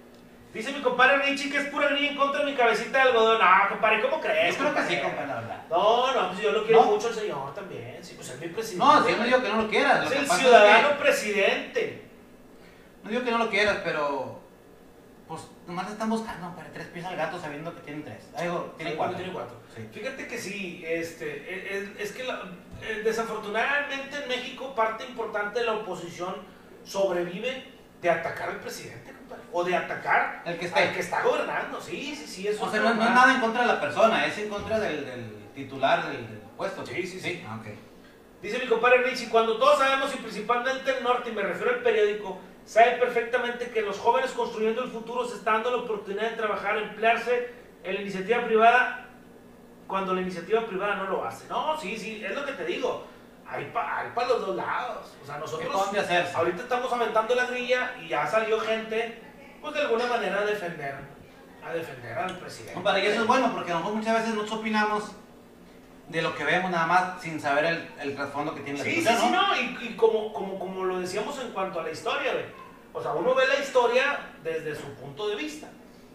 Dice mi compadre Richie que es pura grilla en contra de mi cabecita de algodón. No, compadre, ¿cómo crees? Yo creo que sí, compadre, la verdad. No, no, pues yo lo quiero ¿No? mucho al señor también. Sí, pues es mi presidente. No, si yo no digo que no lo quieras. Lo Es que el pasa ciudadano es que- presidente. no digo que no lo quieras, pero. Pues nomás le están buscando para tres pies al gato sabiendo que tienen tres. Ah, digo, tiene Sí, cuatro. tiene cuatro. Sí. Fíjate que sí, este, es, es que la- eh, desafortunadamente en México parte importante de la oposición sobrevive de atacar al presidente, compadre, o de atacar El que esté. al que está gobernando. Sí, sí, sí, eso O sea, está no, no es nada en contra de la persona, es en contra del, del titular del, del puesto. Sí, sí, sí. Ah, ok. Dice mi compadre Richie, cuando todos sabemos y principalmente el norte, y me refiero al periódico, sabe perfectamente que los jóvenes construyendo el futuro se están dando la oportunidad de trabajar, emplearse en la iniciativa privada cuando la iniciativa privada no lo hace. No, sí, sí, es lo que te digo. Hay para los dos lados. O sea, ¿Qué nosotros ahorita estamos aventando la grilla y ya salió gente, pues de alguna manera a defender, a defender al presidente. Y eso es bueno porque mejor muchas veces nosotros opinamos de lo que vemos nada más sin saber el, el trasfondo que tiene la Sí, sí, situación, sí, ¿no? no, y, y como, como, como lo decíamos en cuanto a la historia, güey. O sea, uno ve la historia desde su punto de vista.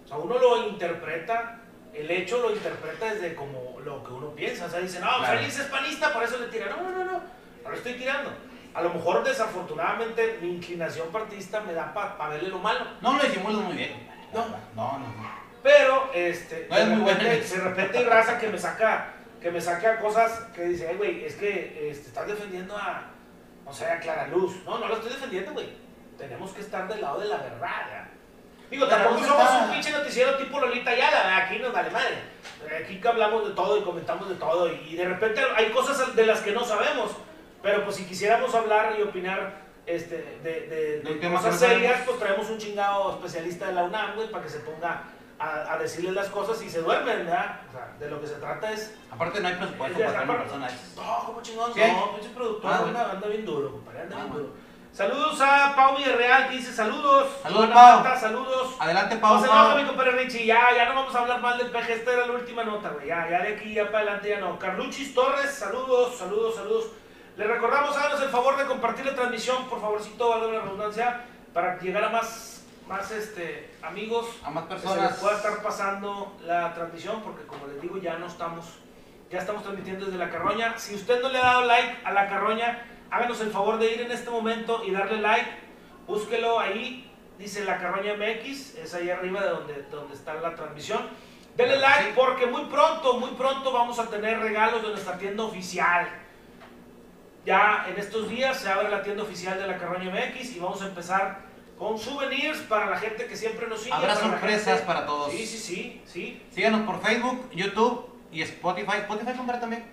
O sea, uno lo interpreta, el hecho lo interpreta desde como lo que uno piensa. O sea, dice, no, Claro. Félix es panista, por eso le tira. No, no, no, no, no le estoy tirando. A lo mejor, desafortunadamente, mi inclinación partista me da para verle lo malo. No lo disimulas muy bien. No. No, no, no. Pero, este, No es de, muy repente, de repente hay raza que me saca, que me saca cosas que dice, "Ay, güey, es que este, estás defendiendo a, no sé, a Clara Luz. No, no lo estoy defendiendo, güey. Tenemos que estar del lado de la verdad, ¿ya? Digo, tampoco somos está- un pinche noticiero tipo Lolita Yala, ¿verdad? aquí nos vale madre. Aquí que hablamos de todo y comentamos de todo y de repente hay cosas de las que no sabemos. Pero pues si quisiéramos hablar y opinar este, de, de- De un de tema cosas serias, pues traemos un chingado especialista de la UNAM, güey, para que se ponga a, a decirles las cosas y se duermen, ¿verdad? O sea, de lo que se trata es... Aparte no hay presupuesto para una persona. es- No, como chingón, ¿Sí? no, pinche productor, Ah, anda, anda bien duro, compadre, anda Ah, bien bueno. duro. Saludos a Pau Villarreal, que dice saludos. Saludos, Pau. pata, saludos. Adelante, No Pau. se Pau. enoja mi compadre Richie, ya, ya no vamos a hablar mal del peje, esta era la última nota, güey, ya, ya de aquí ya para adelante ya no. Carluchis Torres, saludos, saludos, saludos. Le recordamos, háganos el favor de compartir la transmisión, por favorcito, valga la redundancia, para llegar a más, más este, amigos, A más que se les personas. pueda estar pasando la transmisión, porque como les digo, ya no estamos, ya estamos transmitiendo desde la carroña. Si usted no le ha dado like a la carroña, háganos el favor de ir en este momento y darle like, búsquelo ahí, dice la carroña MX, es ahí arriba de donde, donde está la transmisión. Denle like porque muy pronto, muy pronto vamos a tener regalos de nuestra tienda oficial. Ya en estos días se abre la tienda oficial de la Carroña MX y vamos a empezar con souvenirs para la gente que siempre nos sigue. Habrá para sorpresas para todos. Sí, sí, sí, sí. Síganos por Facebook, YouTube y Spotify. Spotify, compadre, también.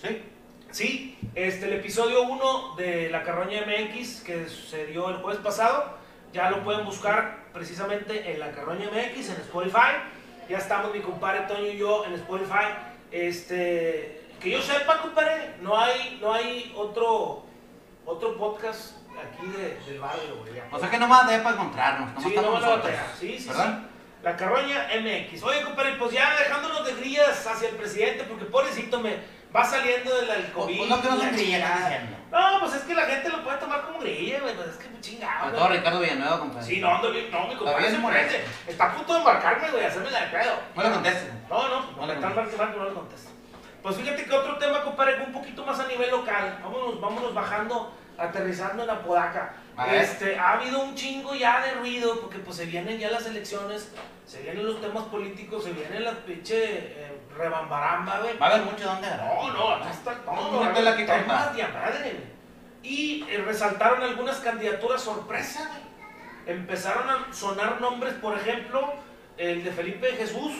Sí. Sí, este, el episodio 1 de La Carroña MX que se dio el jueves pasado, ya lo pueden buscar precisamente en La Carroña MX, en Spotify. Ya estamos mi compadre Toño y yo en Spotify. Este, que yo sepa, compadre, no hay, no hay otro, otro podcast aquí de- del barrio, güey. O sea que nomás de para encontrarnos. Nomás Sí, no van a. Sí, sí, ¿Verdad? sí. La carroña MX. Oye, compadre, pues ya dejándonos de grillas hacia el presidente, porque pobrecito me va saliendo del Pues, COVID. pues no que no son diciendo. No, pues es que la gente lo puede tomar como grilla, güey. Pues es que pues, chingado. Sobre todo Ricardo Villanueva, compadre. Sí, no, bien, no, mi compadre se prende. Está a punto de embarcarme, güey, hacerme la de pedo. No le contestes. No, no, No no le contestes. no le contesto. Pues fíjate que otro tema, compadre, un poquito más a nivel local. Vámonos, vámonos bajando, aterrizando en Apodaca. Este, ha habido un chingo ya de ruido, porque pues se vienen ya las elecciones, se vienen los temas políticos, se vienen las pinche eh, rebambaramba, güey. Va a haber mucho donde agarrar. No, no, acá está todo. No la que temas de madre. Y eh, resaltaron algunas candidaturas sorpresa, güey. Empezaron a sonar nombres, por ejemplo, el de Felipe Jesús,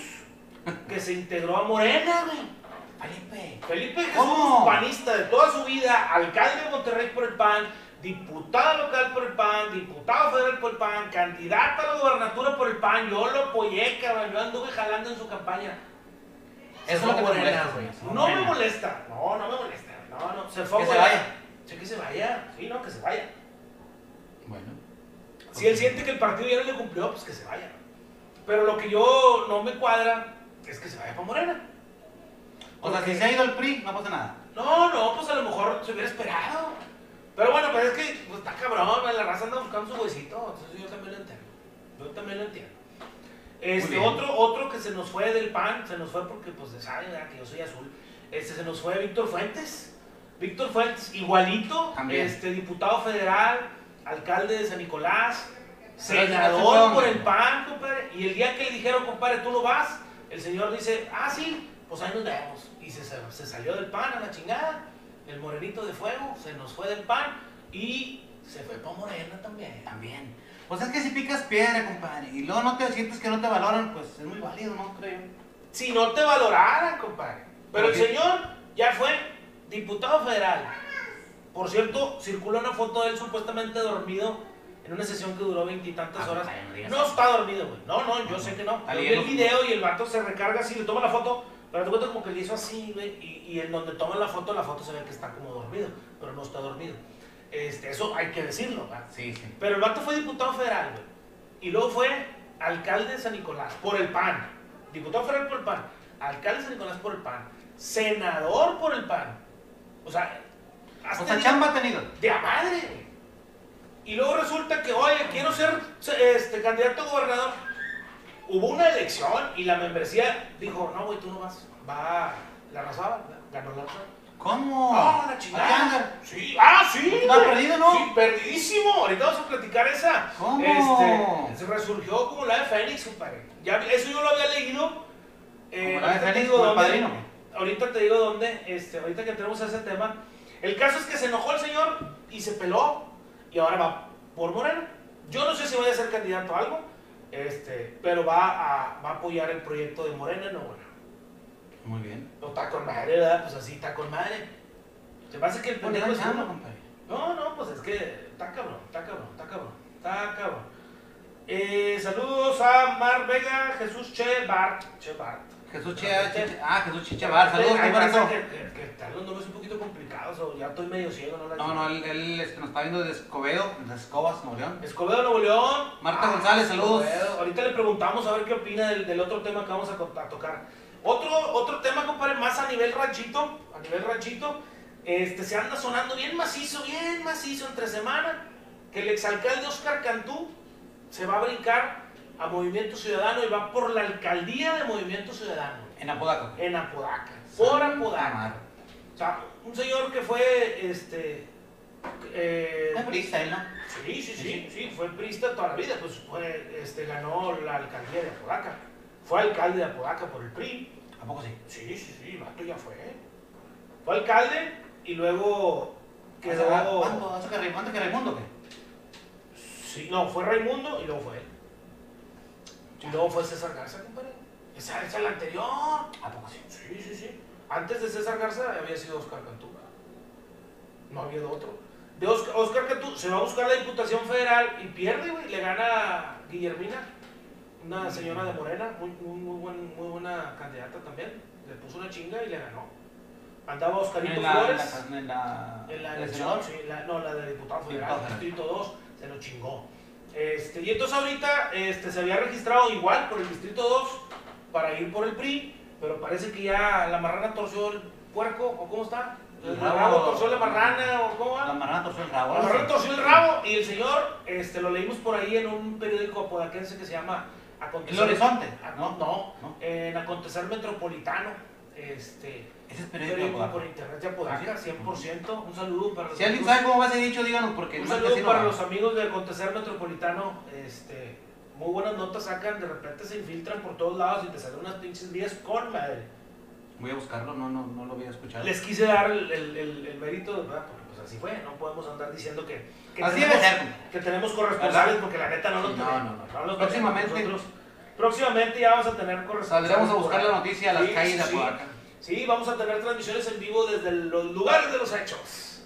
que se integró a Morena, güey. Felipe. Felipe Jesús, ¿Cómo? panista de toda su vida, alcalde de Monterrey por el PAN, diputado local por el PAN, diputado federal por el PAN, candidato a la gobernatura por el PAN. Yo lo apoyé, cabrón. Yo anduve jalando en su campaña. Eso es lo que Morena, molesta, güey. No me molesta. No, no me molesta. No, no. Se fue Que se vaya. Sí, que se vaya. Sí, no, que se vaya. Bueno. Si él siente que el partido ya no le cumplió, pues que se vaya. Pero lo que yo no me cuadra es que se vaya para Morena. O sea, si se ha ido el PRI, no pasa nada. No, no, pues a lo mejor se hubiera esperado. Pero bueno, pues es que pues, está cabrón, la raza anda buscando su huesito. Entonces yo también lo entiendo. Yo también lo entiendo. Este, otro, otro que se nos fue del PAN, se nos fue porque pues saben que yo soy azul. Este se nos fue Víctor Fuentes. Víctor Fuentes, igualito, También. este diputado federal, alcalde de San Nicolás, senador por el PAN, compadre. Y el día que le dijeron, compadre, tú no vas, el señor dice, ah, sí, pues ahí nos vemos. Y se, se salió del PAN a la chingada. El morenito de fuego se nos fue del PAN y se fue para Morena también. También. Pues es que si picas piedra, compadre, y luego no te sientes que no te valoran, pues es muy válido, ¿no? Creo. Si no te valoraran, compadre. Pero el señor ya fue diputado federal. Por cierto, circula una foto de él supuestamente dormido en una sesión que duró veintitantas Ah, horas. no está dormido, güey. No, no, yo sé que no. Está Yo vi el video y el vato se recarga así, le toma la foto, pero te cuenta como que le hizo así, güey. Y, y en donde toma la foto, la foto se ve que está como dormido, pero no está dormido. Este, eso hay que decirlo, ¿verdad? Sí, sí. Pero el vato fue diputado federal, güey. Y luego fue alcalde de San Nicolás por el PAN. Diputado federal por el PAN. Alcalde de San Nicolás por el PAN. Senador por el PAN. O sea, has O sea, tenido- chamba ha tenido. de a madre, güey. Y luego resulta que, oye, quiero ser este, candidato a gobernador. Hubo una elección y la membresía dijo, no, güey, tú no vas. Va la raza, ganó la raza. ¿Cómo? ¡Ah, la chingada! Sí, ah, sí. Está perdido, ¿no? Sí, perdidísimo. Ahorita vamos a platicar esa. ¿Cómo? Este, se resurgió como la de Fénix, compadre. Ya, eso yo lo había leído. Eh, Como la de Fénix, como el padrino. Ahorita te digo dónde, este, ahorita que tenemos ese tema. El caso es que se enojó el señor y se peló y ahora va por Morena. Yo no sé si vaya a ser candidato a algo, este, pero va a, va a apoyar el proyecto de Morena en Nuevo León. Muy bien. No está con madre, ¿verdad? Pues así está con madre. Se hace que el pendejo dan es uno. compadre. No, no, pues es que está cabrón, está cabrón, está cabrón, está cabrón. Eh, saludos a Mar Vega, Jesús Che Bart. Che Bart. Jesús Chea, Chiche- ah, Jesús Chichabar, saludos, Hay raza compadre. que, que, están los nombres un poquito complicados, o ya estoy medio ciego, ¿no? La No, no, él, él, este, nos está viendo de Escobedo, de Escobas, Nuevo León. Escobedo, Nuevo León. Marta González, saludos. Escobedo. Ahorita le preguntamos a ver qué opina del, del otro tema que vamos a, a tocar. Otro, otro tema, compadre, más a nivel ranchito, a nivel ranchito, este, se anda sonando bien macizo, bien macizo entre semana, que el exalcalde Oscar Cantú se va a brincar a Movimiento Ciudadano y va por la alcaldía de Movimiento Ciudadano, En Apodaca. en Apodaca, por Apodaca. O sea, un señor que fue, este... eh, Es prista él, ¿no? Sí, sí, sí, sí, fue prista toda la vida, pues fue, este, ganó la alcaldía de Apodaca. Fue alcalde de Apodaca por el PRI. ¿A poco sí? Sí, sí, sí, el vato ya fue. Fue alcalde y luego quedó... ¿Cuánto? ¿Hace que Raimundo que Raimundo qué? Sí, no, fue Raimundo y luego fue él. Y luego fue César Garza, compadre. Esa es la anterior. ¿A poco sí? Sí, sí, sí. Antes de César Garza había sido Oscar Cantú. No había otro. De Oscar, Oscar Cantú se va a buscar la Diputación Federal y pierde, güey. Le gana Guillermina, una señora de Morena, muy, muy, muy, buen- muy buena candidata también. Le puso una chinga y le ganó. Andaba Oscarito En la, Flores. en la, en la, En la ¿el elección, sí, la- no, la de Diputado federal. distrito 2, se lo chingó. Este, y entonces ahorita este, se había registrado igual por el distrito 2 para ir por el PRI, pero parece que ya la marrana torció el puerco, ¿o cómo está? El, El rabo, rabo. torció la marrana, ¿o cómo va? La marrana torció el rabo. La marrana torció el rabo y el señor, este, lo leímos por ahí en un periódico apodaquense que se llama Acontecer. El Horizonte. No, ¿No? en Acontecer Metropolitano. Este, Ese es periódico por internet de Apodaca, 100%. Un saludo para los Si alguien amigos- sabe cómo va ese dicho, díganos porque un no es que saludo así no para va. los amigos de Acontecer Metropolitano. Este, muy buenas notas sacan, de repente se infiltran por todos lados y te salen unas pinches vías con madre. Voy a buscarlo, no, no, no lo voy a escuchar. Les quise dar el, el- el- el mérito, ¿verdad? Porque pues así fue, no podemos andar diciendo que, que Así tenemos, debe ser. que tenemos corresponsales porque la neta no lo Sí, no, tenemos. no, no. los tenemos Próximamente- próximamente ya vamos a tener corresponsales. Saldremos a buscar la noticia a las Sí, calles de sí. Sí, vamos a tener transmisiones en vivo desde los lugares de los hechos.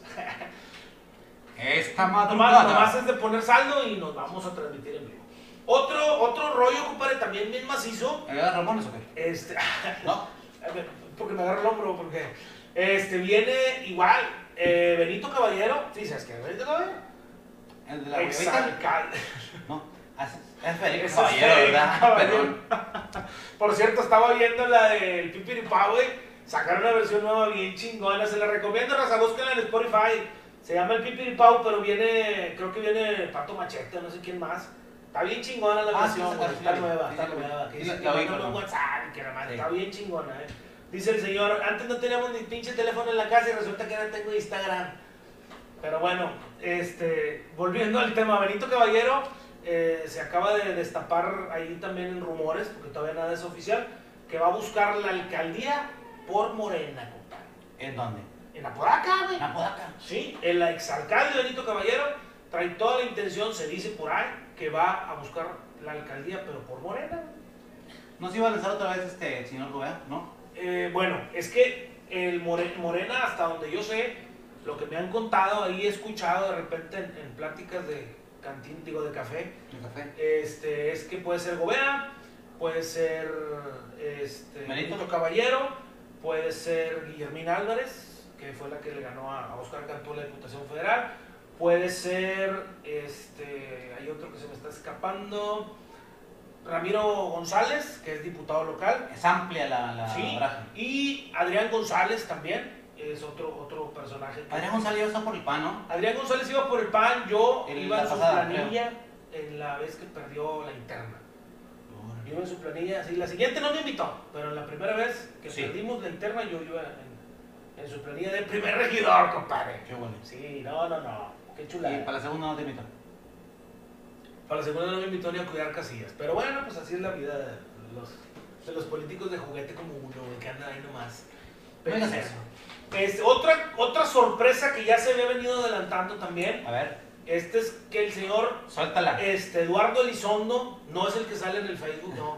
Esta Nomás, madrugada. nomás es de poner saldo y nos vamos a transmitir en vivo. Otro, otro rollo, compadre, también bien macizo. ¿Eh, Ramones o qué? Este, No. porque me agarra el hombro, porque este, viene igual eh, Benito Caballero. Sí, ¿sabes qué? Benito Caballero. ¿El de la? Exalcalde. No. Ah, Es es Caballero, ¿verdad? Caballero. Perdón. Por cierto, estaba viendo la del Pipiripá, güey. Sacaron una versión nueva bien chingona. Se la recomiendo, raza. Búsquenla en Spotify. Se llama el Pipiripau, pero viene, creo que viene Pato Machete, no sé quién más. Está bien chingona la Ah, versión, sí, Está sí, nueva, sí, está nueva. Que dice que un. WhatsApp, que la madre. Está bien chingona, eh. Dice el señor, antes no teníamos ni pinche teléfono en la casa y resulta que ahora tengo Instagram. Pero bueno, este, volviendo al tema, Benito Caballero eh, se acaba de destapar ahí también en rumores, porque todavía nada es oficial, que va a buscar la alcaldía por Morena, compadre. ¿En dónde? En Apodaca, güey. En Apodaca. Sí, el exalcalde Benito Caballero trae toda la intención, se dice por ahí, que va a buscar la alcaldía, pero por Morena. ¿No se iba a lanzar otra vez este señor Gobea? ¿No? Eh, bueno, es que el More- Morena, hasta donde yo sé, lo que me han contado ahí, he escuchado de repente en, en pláticas de cantín, digo, de café, El café. este, es que puede ser Gobea, puede ser este. Benito Caballero, puede ser Guillermina Álvarez, que fue la que le ganó a, Oscar Cantú la Diputación Federal, puede ser, este, hay otro que se me está escapando, Ramiro González, que es diputado local, Es amplia la, la Sí, y Adrián González también es otro, otro personaje. Adrián González está por el pan, ¿no? Adrián González iba por el PAN, yo iba en su pasada, planilla en la vez que perdió la interna. Yo en su planilla, sí, la siguiente no me invitó, pero la primera vez que Sí. perdimos la interna yo iba en, en su planilla de primer regidor, compadre. Qué bueno. Sí, no, no, no, qué Y chulada. para la segunda no te invito. Para la segunda no me invitó ni a cuidar casillas, pero bueno, pues así es la vida de los, de los políticos de juguete como uno, que andan ahí nomás. No digas eso. Otra, otra sorpresa que ya se había venido adelantando también, A ver, este es que el señor suéltala. este, Eduardo Elizondo, no es el que sale en el Facebook, no.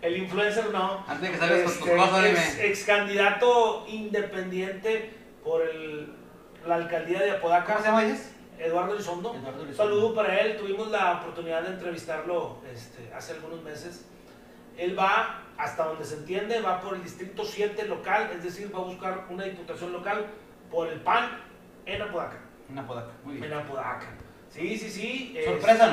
El influencer no. Antes de que salgas con tus Este, cosas, ex, dime. ex candidato independiente por el, la alcaldía de ¿Cómo se Apodaca, llama ellos? Eduardo Elizondo. Eduardo Un Elizondo. saludo para él, tuvimos la oportunidad de entrevistarlo este, hace algunos meses. Él va, hasta donde se entiende, va por el distrito 7 local, es decir, va a buscar una diputación local por el PAN en Apodaca. Una Apodaca. Muy En bien. Apodaca. Sí, sí, sí. es- ¿Sorpresa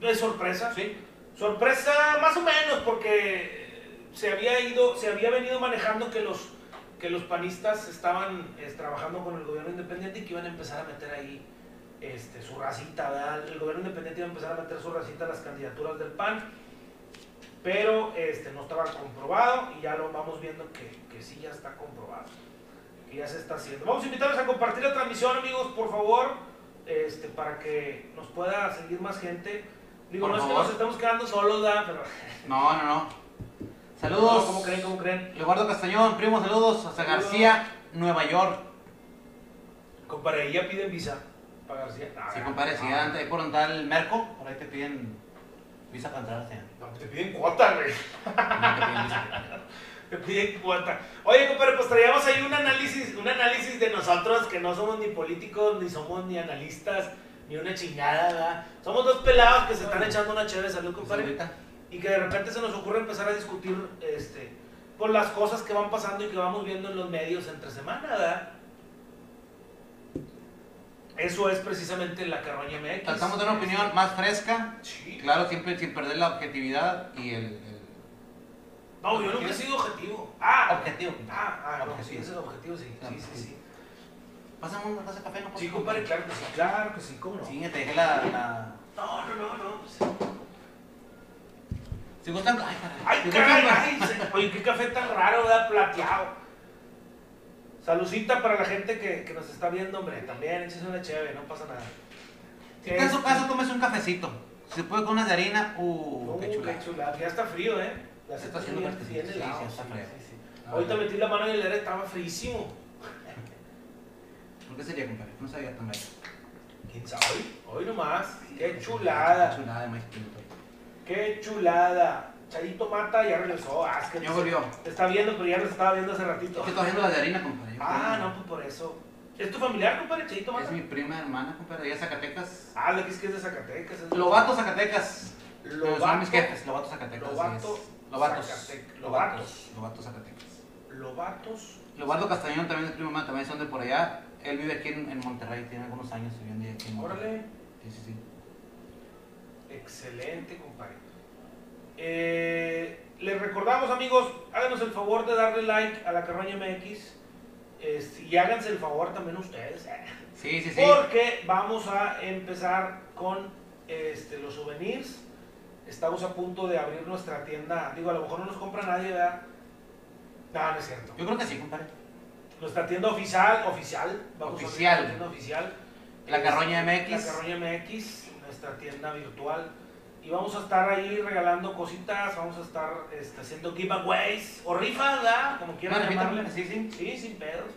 no? Es sorpresa. Sí. Sorpresa más o menos porque se había ido, se había venido manejando que los que los panistas estaban eh, trabajando con el gobierno independiente y que iban a empezar a meter ahí este, su racita, ¿verdad? El gobierno independiente iba a empezar a meter su racita a las candidaturas del PAN, pero este, no estaba comprobado y ya lo vamos viendo que, que sí ya está comprobado, que ya se está haciendo. Vamos a invitarlos a compartir la transmisión, amigos, por favor, este, para que nos pueda seguir más gente. Digo, Por no es que nos estemos quedando solos, ¿verdad? Pero... No, no, no. No, Saludos. ¿Cómo creen? ¿Cómo creen? Castañón, primo, saludos. Hasta Saludos. García, Nueva York. Compadre, ya piden visa. Para García. Ah, Sí, compadre, si ah, antes por andar el Merco, por ahí te piden visa para entrar, sí. no, te piden cuota, güey. No te piden visa. Cuota. Oye, compadre, pues traíamos ahí un análisis, un análisis de nosotros que no somos ni políticos, ni somos ni analistas, ni una chingada, ¿verdad? Somos dos pelados que se están echando una chévere salud, compadre. Y que de repente se nos ocurre empezar a discutir este, por las cosas que van pasando y que vamos viendo en los medios entre semana, ¿verdad? Eso es precisamente la carroña MX. Tratamos de una opinión más fresca, Sí. claro, siempre sin perder la objetividad y el No, yo nunca he sido objetivo. Ah, objetivo. Ah, ah, no, sí, Objetivo. ese es el objetivo, sí. Sí, sí, sí. Pásame una taza de café, ¿no? Sí, compadre, claro que sí, claro que sí, ¿cómo no? Sí, te dejé la... la... No, no, no, no. pues- Si gustan... Ay, caray. Ay, caray, ay, se- oye, qué café tan raro, ¿verdad? Plateado. Salucita para la gente que, que nos está viendo, hombre. También, échese una chévere, no pasa nada. Si en caso, Este- caso, tómese un cafecito. Si se puede con unas de harina, uh, Uh, qué chula. qué chulada. Ya está frío, ¿eh? Ya Se está haciendo bien- helado, sí, sí. Ah, Ahorita metí la mano en el aire, estaba fríísimo. ¿Por qué sería, compadre? No sabía tan bien. ¿Quién sabe? Hoy nomás. Qué chulada. Chulada de maíz pinto. Qué chulada. Chayito Mata ya regresó. Ah, es que Ya volvió. Te está viendo, pero ya nos estaba viendo hace ratito. Es que la de harina, compadre. Yo Ah, no, pues por eso. ¿Es tu familiar, compadre? Chayito Mata. Es mi prima hermana, compadre, de Zacatecas. Ah, lo que es que es de Zacatecas. es de- Lobato, Zacatecas. Lobato. Son mis jefes, Lobato, Zacatecas. Lobato, Lobatos. Lobatos. Lobato, Zacatecas. Lobatos. Lobardo Castañón también es primo mío, también son de por allá. Él vive aquí en, en Monterrey, tiene algunos años viviendo aquí en Monterrey. Órale. Sí, sí, sí. Excelente, compadre. Eh, les recordamos, amigos, háganos el favor de darle like a la Carroña MX. este, y háganse el favor también ustedes. eh, Sí, sí, sí. Porque vamos a empezar con este, los souvenirs. Estamos a punto de abrir nuestra tienda. Digo, a lo mejor no nos compra nadie, ¿verdad? No, no es cierto. Yo creo que sí, compadre. Nuestra tienda oficial, oficial. Vamos Oficial. a abrir tienda oficial. La Carroña MX. La Carroña MX, nuestra tienda virtual. Y vamos a estar ahí regalando cositas, vamos a estar este, haciendo giveaways o rifas, ¿verdad? Como quieran Una llamarle. sí, sí. Sí, sin pedos.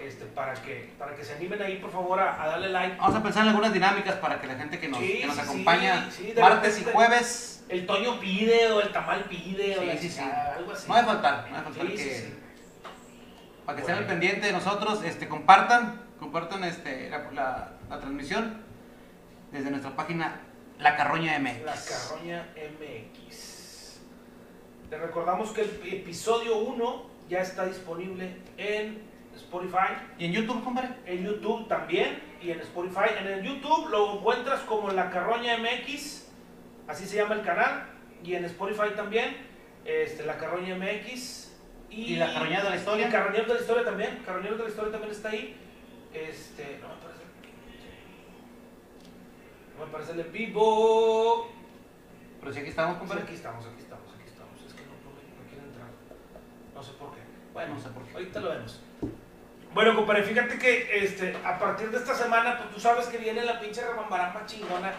Este, para, que, para que se animen ahí, por favor, a, a darle like. Vamos a pensar en algunas dinámicas para que la gente que nos, Sí, que nos sí, sí, acompaña sí, de martes y repente- jueves. El Toño pide o el Tamal pide o la sí, algo así. No faltar, no debe faltar Sí, que, sí, sí. para que estén al Bueno. pendiente de nosotros, este, compartan, compartan este, la, la- la transmisión desde nuestra página La Carroña MX. La Carroña MX. Te recordamos que el episodio 1 ya está disponible en Spotify, ¿Y en YouTube, compadre? en YouTube también y en Spotify. En el YouTube lo encuentras como La Carroña MX, así se llama el canal, y en Spotify también, este, La Carroña MX. ¿Y La Carroña de la Historia? Y Carroñeros de la Historia también, Carroñeros de la Historia también está ahí. Este, no me parece. No me parece el en vivo. Pero si aquí estamos, compadre. aquí estamos, aquí estamos, aquí estamos. Es que no, no, entrar. No sé por qué. Bueno, No sé por qué. ahorita lo vemos. Bueno, compadre, fíjate que este, a partir de esta semana, pues tú sabes que viene la pinche rebambaramba chingona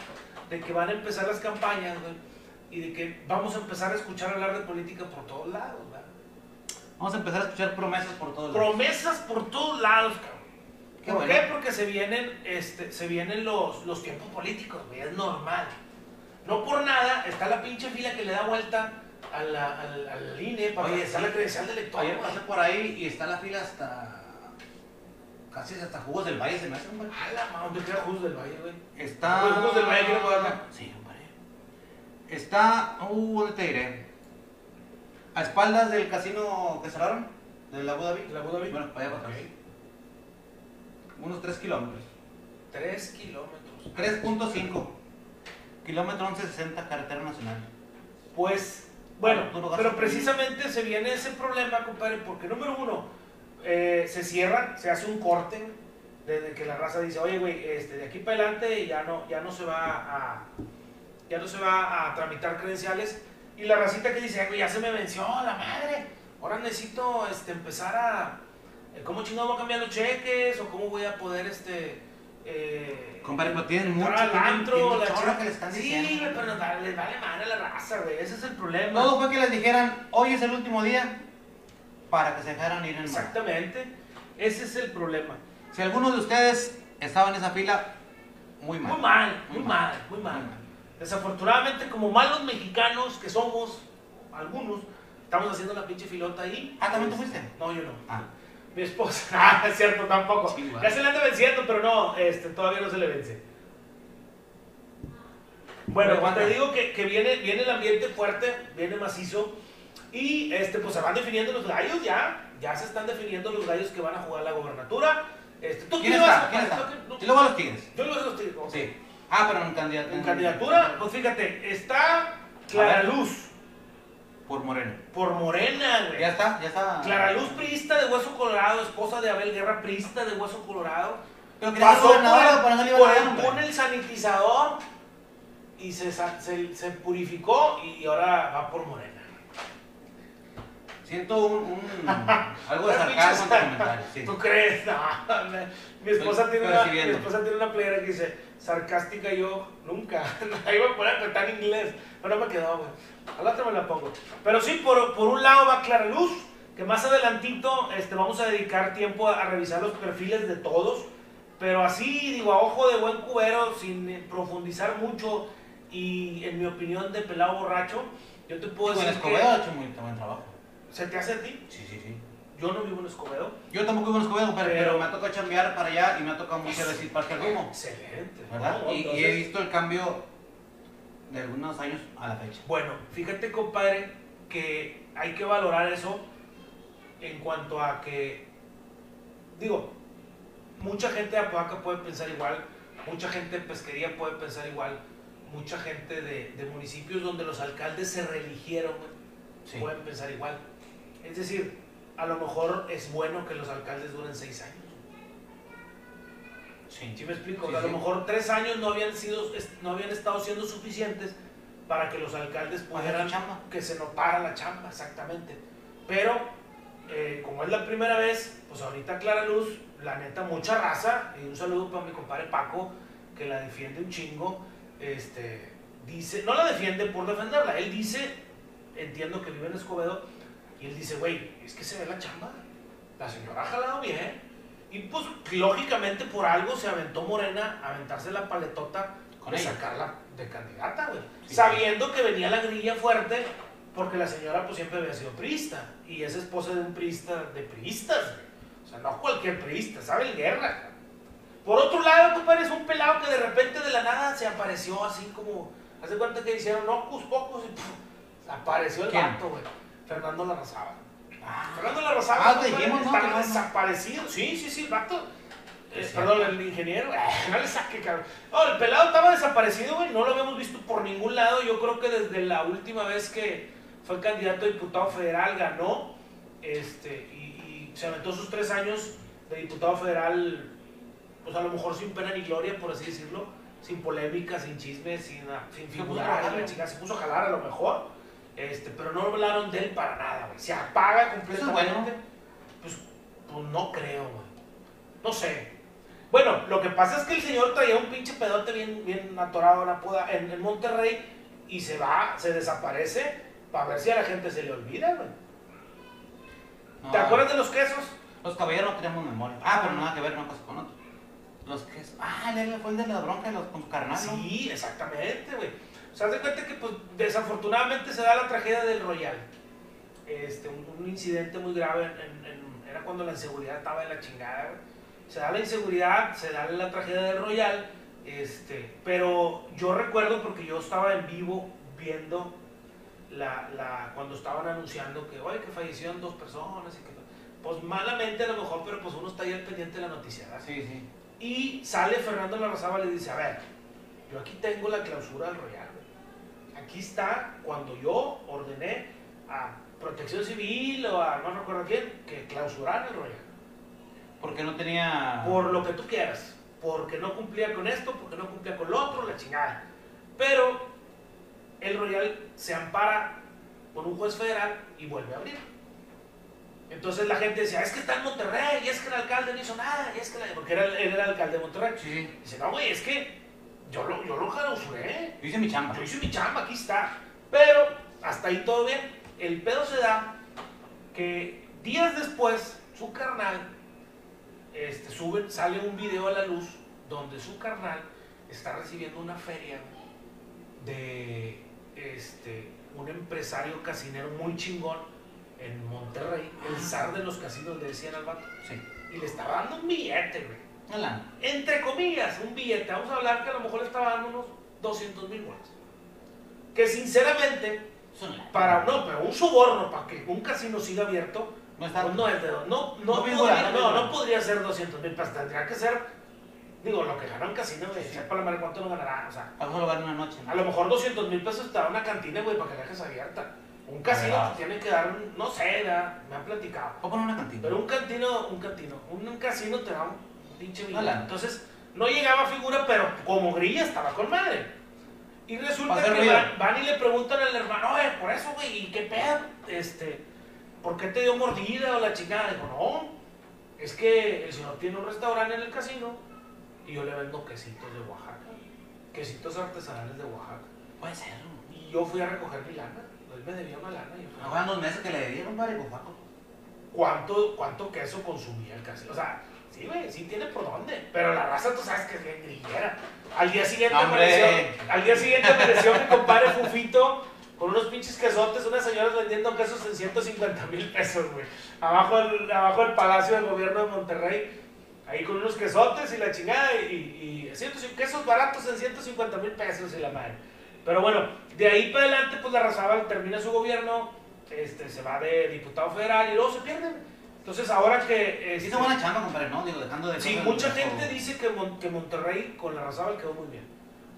de que van a empezar las campañas, güey. Y de que vamos a empezar a escuchar hablar de política por todos lados. Vamos a empezar a escuchar promesas por todos lados. Promesas por todos lados, cabrón. Qué ¿Por bueno. qué? Porque se vienen, este, se vienen los, los tiempos políticos, güey, es normal. No por nada está la pinche fila que le da vuelta a la- al, al INE para Oye, sí. la credencial del elector. Güey. pasé por ahí y está la fila hasta. Casi hasta Jugos del Valle se me hace, compadre. A la ¿dónde queda Jugos del Valle, güey? Está. Pues, Jugos del Valle, ¿quiere jugar? Sí, compadre. Está. Uh, ¿dónde te diré? A espaldas del casino que cerraron, del Abu Dhabi. ¿El Abu Dhabi? Bueno, para allá para atrás. Unos 3 kilómetros. Tres kilómetros. 3.5. Kilómetro 1160, carretera nacional. Pues, bueno, pero precisamente se viene ese problema, compadre, porque número uno, eh, se cierra, se hace un corte, desde que la raza dice, oye, güey, este, de aquí para adelante ya no, ya no se va a, ya no se va a tramitar credenciales, y la racita que dice, "Ay, güey, ya se me venció la madre, ahora necesito, este, empezar a, eh, ¿cómo chingado voy a cambiar los cheques? ¿O cómo voy a poder, este, eh, Compadre, pero tienen mucho. al antro, la chingada? que le están Sí, diciendo. güey, pero les vale madre a la raza, güey, ese es el problema. Todo fue que les dijeran, hoy es el último día, para que se dejaran ir en mano. Exactamente, ese es el problema. Si alguno de ustedes estaba en esa fila, Muy mal. Muy mal, muy Muy mal, mal. muy mal. Desafortunadamente, como malos mexicanos que somos, algunos, estamos haciendo la pinche filota ahí. Ah, ¿también tú fuiste? No, yo no. Ah, Mi esposa. Ah, es cierto, tampoco. Sí, ya se le anda venciendo, pero no, este, todavía no se le vence. Bueno, te digo que, que viene, viene el ambiente fuerte, viene macizo, y este, pues se van definiendo los gallos ya, ya se están definiendo los gallos que van a jugar la gobernatura. Este, ¿tú ¿Quién quién vas está? a- ¿Quién está? tú- Yo le voy a los Tigres. Yo lo voy a los Tigres. Sí. Ah, pero en candidatura. En candidatura, pues fíjate, está Clara. Luz, Por Moreno. por Morena, güey. Ya está, ya está. Clara Luz, priista de Hueso Colorado, esposa de Abel Guerra, priista de Hueso Colorado. Pero Pasó por el, por el túnel sanitizador y se, se, se purificó y ahora va por Morena. Siento un, un- algo de sarcasmo en tu comentario. Sí. ¿Tú crees? No, mi, esposa tiene una, mi esposa tiene una playera que dice, sarcástica yo nunca. Ahí voy a poner está en inglés. Pero no me quedó, güey. A la otra me la pongo. Pero sí, por, por un lado va Clara Luz, que más adelantito este, vamos a dedicar tiempo a, a revisar los perfiles de todos. Pero así, digo, a ojo de buen cubero, sin eh, profundizar mucho y en mi opinión de pelado borracho, yo te puedo Con decir Escobedo ha hecho muy buen trabajo. Se te hace a ti. Sí, sí, sí. Yo no vivo en Escobedo. Yo tampoco vivo en Escobedo, pero, Pero- pero me ha tocado chambear para allá y me ha tocado muchas veces ir Parque al Humo. Excelente. ¿Verdad? ¿no? Y, he visto el cambio de algunos años a la fecha. Bueno, fíjate compadre que hay que valorar eso en cuanto a que, digo, mucha gente de Apodaca puede pensar igual, mucha gente de pesquería puede pensar igual, mucha gente de, de municipios donde los alcaldes se reeligieron Sí. pueden pensar igual. Es decir, a lo mejor es bueno que los alcaldes duren seis años. Sí. ¿Sí me explico? Sí, a lo mejor tres años no habían, sido, no habían estado siendo suficientes para que los alcaldes pudieran chamba. que se notara la chamba, exactamente. Pero, eh, como es la primera vez, pues ahorita Clara Luz, la neta, mucha raza, y un saludo para mi compadre Paco, que la defiende un chingo, este, dice, no la defiende por defenderla, él dice, entiendo que vive en Escobedo, y él dice, güey, es que se ve la chamba, la señora ha jalado bien, y pues lógicamente por algo se aventó Morena a aventarse la paletota Con de sacarla de candidata, güey. Sí. Sabiendo que venía la grilla fuerte, porque la señora pues siempre había sido priista, y es esposa de un priista de priistas, güey. O sea, no cualquier priista, sabe el guerra. Por otro lado, compadre, es un pelado que de repente de la nada se apareció así como, hace cuenta que hicieron ocus pocos y puf, apareció el ¿Quién? vato, güey. Fernando Larrazaba. Ah, Fernando Larrazaba Ah, dijimos, ¿no? está desaparecido. Sí, sí, sí, el vato. eh, perdón, el ingeniero. No le saque, cabrón. No, el pelado estaba desaparecido, güey. No lo habíamos visto por ningún lado. Yo creo que desde la última vez que fue candidato a diputado federal ganó. Este, y, y se aventó sus tres años de diputado federal, pues a lo mejor sin pena ni gloria, por así decirlo. Sin polémica, sin chismes, sin, sin Se puso a figurar. Se puso a jalar a lo mejor. Este, pero no hablaron de él para nada, güey. Se apaga completamente. bueno. Pues, pues no creo, güey. No sé. Bueno, lo que pasa es que el señor traía un pinche pedote bien, bien atorado en, Apoda- en, en Monterrey y se va, se desaparece para ver si a la gente se le olvida, güey. no. ¿Te acuerdas de los quesos? Los caballeros no tenemos memoria. Ah, pero nada que ver una cosa con otra. Los que. Ah, él fue el de la bronca de los, con su carnal. Sí, exactamente, güey. Haz de cuenta que pues, desafortunadamente se da la tragedia del Royal. Este, un, un incidente muy grave, en- en- en- era cuando la inseguridad estaba en la chingada. Se da la inseguridad, se da la tragedia del Royal, este, pero yo recuerdo porque yo estaba en vivo viendo la, la, cuando estaban anunciando que, oye, que fallecieron dos personas y que, pues malamente a lo mejor, pero pues uno está ahí al pendiente de la noticia, ¿verdad? Sí, sí. Y sale Fernando Larrazábal y dice, a ver, yo aquí tengo la clausura del Royal. Aquí está cuando yo ordené a Protección Civil o a no recuerdo quién que clausuraran el Royal. Porque no tenía. Por lo que tú quieras. Porque no cumplía con esto, porque no cumplía con lo otro, la chingada. Pero el Royal se ampara con un juez federal y vuelve a abrir. Entonces la gente decía, es que está en Monterrey, y es que el alcalde no hizo nada, y es que la... porque era, él era el alcalde de Monterrey. Sí. Dice, no, güey, es que yo lo, yo lo clausuré. Yo hice mi chamba. Yo hice mi chamba, aquí está. Pero hasta ahí todo bien. El pedo se da que días después, su carnal, este, sube, sale un video a la luz donde su carnal está recibiendo una feria de este, un empresario casinero muy chingón en Monterrey, el zar de los casinos le decían al vato, Sí. y le estaba dando un billete, güey. Hola. Entre comillas, un billete. Vamos a hablar que a lo mejor le estaba dando unos 200 mil bolas. Que sinceramente, Son la- para no, pero un soborno para que un casino siga abierto, No está. pues no es de no, no, No podría, no no, podría ser 200 mil pesos, tendría que ser, digo, lo que ganó un casino, güey, sepa la madre cuánto no ganará, o sea, A lo mejor lo una noche. ¿no? a lo mejor 200 mil pesos te da una cantina, güey, para que la dejes abierta. Un casino Ah. te tiene que dar, no sé, me han platicado. O poner una cantina. Pero un cantino, un cantino, un, un casino te da un pinche. Entonces, no llegaba figura, pero como grilla estaba con madre. Y resulta que van, van y le preguntan al hermano, oye, por eso, güey, ¿y qué pedo? Este, ¿por qué te dio mordida o la chingada? Dijo, no, es que el señor tiene un restaurante en el casino y yo le vendo quesitos de Oaxaca, quesitos artesanales de Oaxaca. Puede ser. ¿no? Y yo fui a recoger mi lana, él me debía una lana y yo No dos meses que le debieron, vale, pues Paco. cuánto, cuánto queso consumía el casino. O sea, sí, güey, sí tiene por dónde. Pero la raza, tú sabes que es bien grillera. Al día siguiente apareció, al día siguiente apareció mi compadre Fufito con unos pinches quesotes, unas señoras vendiendo quesos en 150 mil pesos, güey. Abajo del, abajo del Palacio del Gobierno de Monterrey. Ahí con unos quesotes y la chingada y, y quesos baratos en 150 mil pesos y la madre. Pero bueno, de ahí para adelante, pues la Razábal termina su gobierno, este, se va de diputado federal y luego se pierden. Entonces ahora que... Sí este, hizo buena chamba, compadre, ¿no? Digo, dejando de... Sí, mucha o- gente dice que, Mon- que Monterrey con la Razábal quedó muy bien.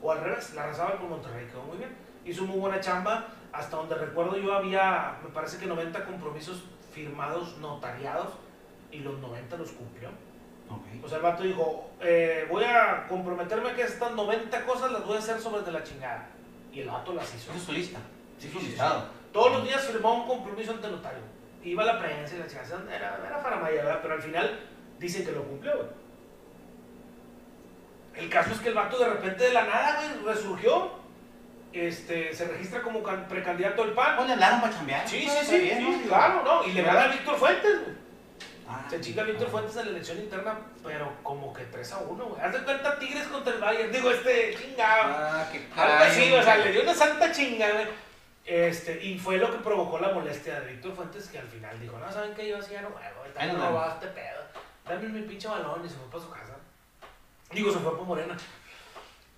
O al revés, la Razábal con Monterrey quedó muy bien. Hizo muy buena chamba. Hasta donde recuerdo yo había, me parece que 90 compromisos firmados, notariados, y los 90 los cumplió. Ok. O sea, el vato dijo, eh, voy a comprometerme que estas 90 cosas las voy a hacer sobre de la chingada. Y el vato las hizo. Hizo su lista. Sí, sí, su sí. listado. Todos los días firmaba un compromiso ante notario. Iba a la prensa y la chingada. Era, era faramaya, ¿verdad? Pero al final dicen que lo cumplió, güey. El caso es que el vato de repente de la nada, güey, resurgió. Este, se registra como can- precandidato al PAN. Pues le hablaron para chambear. Sí, pues, sí, sí, bien, sí, ¿no? claro, ¿no? Y le gana a Víctor Fuentes, güey. Ah, Se chinga Víctor ah. Fuentes en la elección interna, pero como que 3 a 1, güey. Haz de cuenta Tigres contra el Bayern. Digo, este, chingado. Ah, qué Algo caray, así, o sea, le dio una santa chinga, güey. Este, y fue lo que provocó la molestia de Víctor Fuentes, que al final dijo, no, ¿saben qué? Yo así ya no juego, está bien robado este pedo. Dame mi pinche balón y se fue para su casa. Digo, se fue para Morena.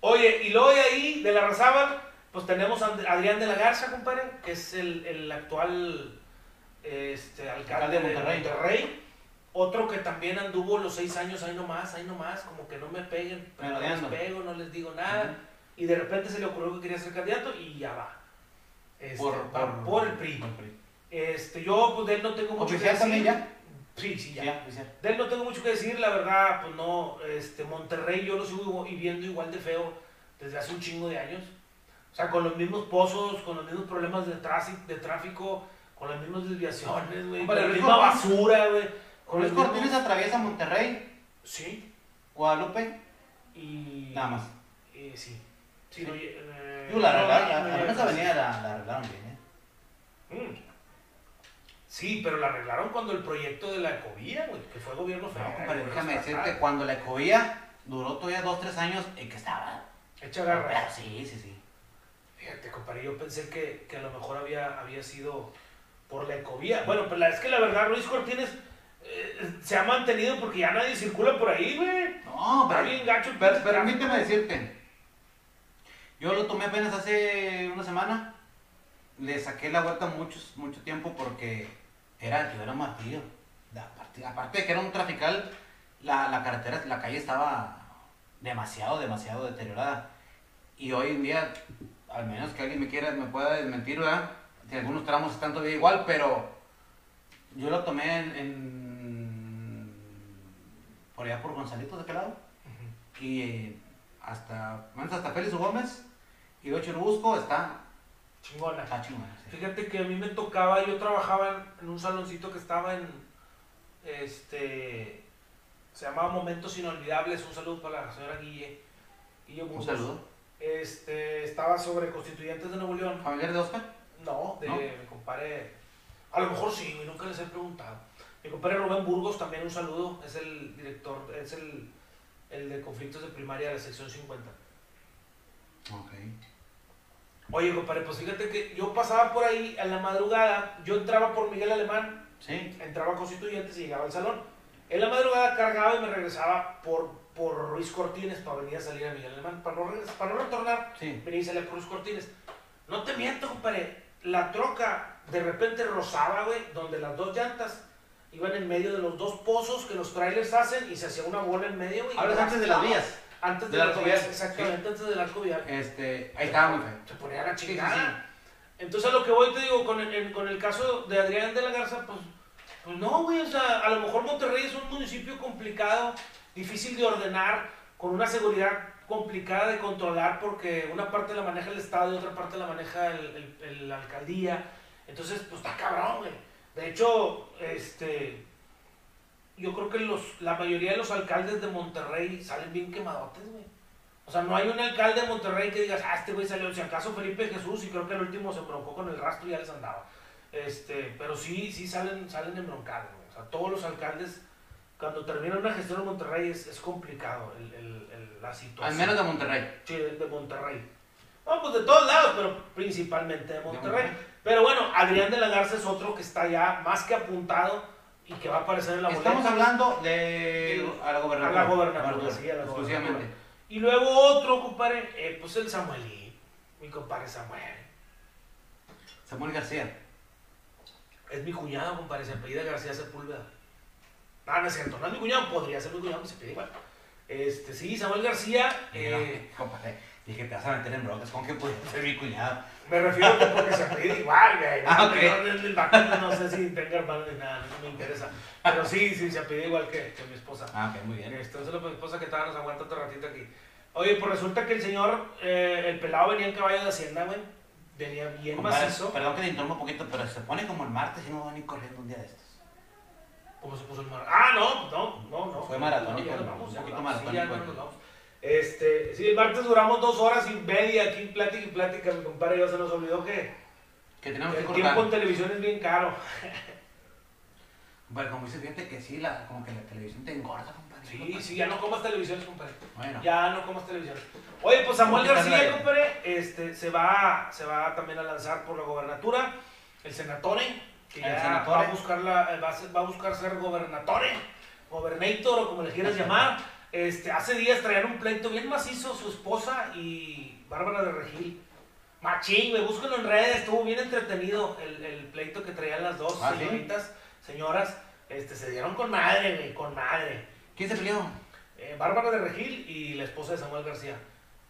Oye, y luego de ahí, de la Razábal, pues tenemos a Adrián de la Garza, compadre, que es el, el actual este, alcalde, Alcalde de Monterrey. Monterrey. Otro que también anduvo los seis años ahí nomás, ahí nomás, como que no me peguen, pero no les pego, no les digo nada. Y de repente se le ocurrió que quería ser candidato y ya va. Este, Por, va por, por el PRI. por el PRI. Este, yo pues de él no tengo mucho que ¿Oficial decir. también ya? Sí, sí, ya. Ya. De él no tengo mucho que decir, la verdad, pues no, este, Monterrey yo lo sigo y viendo igual de feo desde hace un chingo de años. O sea, con los mismos pozos, con los mismos problemas de, tráfico, de tráfico, con las mismas desviaciones, güey, con la misma Cortines- basura, güey. Con Luis los mismos- Cortines atraviesa Monterrey, Sí, Guadalupe, y... nada más. eh, sí. Sí, no, Digo, la no, arreglaron, no, la, no, no, esa no, avenida la, la arreglaron bien, ¿eh? Mm. Sí, pero la arreglaron cuando el proyecto de la ecovía, güey, que fue gobierno No, federal. compadre, güey, déjame decirte, cuando la ecovía duró todavía dos, tres años, y que estaba. Echa garra. Pero sí, sí, sí. Fíjate, compadre, yo pensé que, que a lo mejor había, había sido por la ecovía. Bueno, pero la, es que la verdad, Luis Cortines eh, se ha mantenido porque ya nadie circula por ahí, güey. No, Está pero, bien gacho pero permíteme decirte, yo lo tomé apenas hace una semana, le saqué la vuelta muchos, mucho tiempo porque era, yo era un martillo. Aparte, aparte de que era un trafical, la, la carretera, la calle estaba demasiado, demasiado deteriorada. Y hoy en día, al menos que alguien me quiera, me pueda desmentir, ¿verdad? Que algunos tramos están todavía igual, pero yo lo tomé en, en- por allá por Gonzalitos de aquel lado. Ujú. Y eh, hasta, hasta Félix Gómez y de Churubusco está, Chingona. está chingón. sí. Fíjate que a mí me tocaba, yo trabajaba en, en un saloncito que estaba en, este, se llamaba Momentos Inolvidables, un saludo para la señora Guille. Guille Un saludo. Este, estaba sobre constituyentes de Nuevo León. ¿Familiar de Oscar? No, de ¿No? mi compadre. A lo mejor sí, güey, nunca les he preguntado. Mi compadre Rubén Burgos, también un saludo, es el director, es el, el de conflictos de primaria de la sección 50. Ok. Oye, compadre, pues fíjate que yo pasaba por ahí a la madrugada, yo entraba por Miguel Alemán, Sí. entraba a Constituyentes y llegaba al salón. En la madrugada cargaba y me regresaba por, por Ruiz Cortines para venir a salir a Miguel Alemán. Para no, para no retornar, Sí. venía y salía por Ruiz Cortines. No te miento, compadre. La troca de repente rozaba, güey, donde las dos llantas iban en medio de los dos pozos que los trailers hacen y se hacía una bola en medio, güey. Hablas antes de las vías. Antes de del las arco vías, vial. exactamente, antes del arco vial. Este, ahí estaba muy feo. Se ponía la chingada. Entonces a lo que voy te digo, con el, con el caso de Adrián de la Garza, pues, pues no, güey, o sea, a lo mejor Monterrey es un municipio complicado, difícil de ordenar, con una seguridad complicada de controlar porque una parte la maneja el Estado y otra parte la maneja el, el- alcaldía. Entonces, pues está cabrón, güey. De hecho, este, yo creo que los, la mayoría de los alcaldes de Monterrey salen bien quemadotes, güey. O sea, no hay un alcalde de Monterrey que digas, ah, este güey salió, si acaso Felipe Jesús, y creo que el último se broncó con el rastro y ya les andaba. Este, pero sí, sí salen, salen embroncados, güey. O sea, todos los alcaldes, cuando terminan una gestión en Monterrey es, es complicado el, el- el- la situación. Al menos de Monterrey. Sí, de, de Monterrey. No, pues de todos lados, pero principalmente de Monterrey. Monterrey. Pero bueno, Adrián de la Garza es otro que está ya más que apuntado y que va a aparecer en la boleta. Estamos hablando de a la gobernatura. A la gobernatura, sí, a la exclusivamente. Y luego otro, compadre, eh, pues el Samuelín, mi compadre Samuel. Samuel García. Es mi cuñado, compadre, se apellida García Sepúlveda. Ah, no es cierto, no es mi cuñado, podría ser mi cuñado, se apellida igual. Este, sí, Samuel García, eh, No, compadre, dije, te vas a meter en broncas. ¿Cómo que puede ser mi cuñado? Me refiero a que porque se apellida igual, güey. Ah, ok. No, no sé si tenga hermano ni nada, no me interesa. Pero sí, sí, se apellida igual que, que mi esposa. Ah, ok, muy bien. Este, un saludo para mi esposa que todavía nos aguanta otro ratito aquí. Oye, pues resulta que el señor, eh, el pelado venía en caballo de hacienda, güey. Venía bien Compadre, macizo. Perdón que te interrumpa un poquito, pero se pone como el martes y no va a venir corriendo un día de estos. ¿Cómo se puso el mar? Ah, no, no, no, no. Fue maratónico, No, un vamos, ya poquito vamos. Sí, Este, sí, el martes duramos dos horas y media aquí, plática y plática. Mi compadre ya se nos olvidó que, Que tenemos que que el tiempo en televisión es bien caro. Bueno, como dices, fíjate que sí, la, como que la televisión te engorda, compadre. Sí, sí, ya no comas televisiones, compadre. Bueno, Ya no comas televisión. Oye, pues Samuel ¿Cómo quitarle García, compadre, este, se va, se va también a lanzar por la gobernatura. El senatore, que El ya senatore. va a buscar la, va a, ser- va a buscar ser gobernatore, gobernator o como le quieras llamar. Este, hace días traían un pleito bien macizo su esposa y Bárbara de Regil. Machín, me búsquenlo en redes, estuvo bien entretenido el, el pleito que traían las dos Ah, ¿sí? señoritas, señoras, este, se dieron con madre, güey, con madre. ¿quién se peleó? Eh, Bárbara de Regil y la esposa de Samuel García.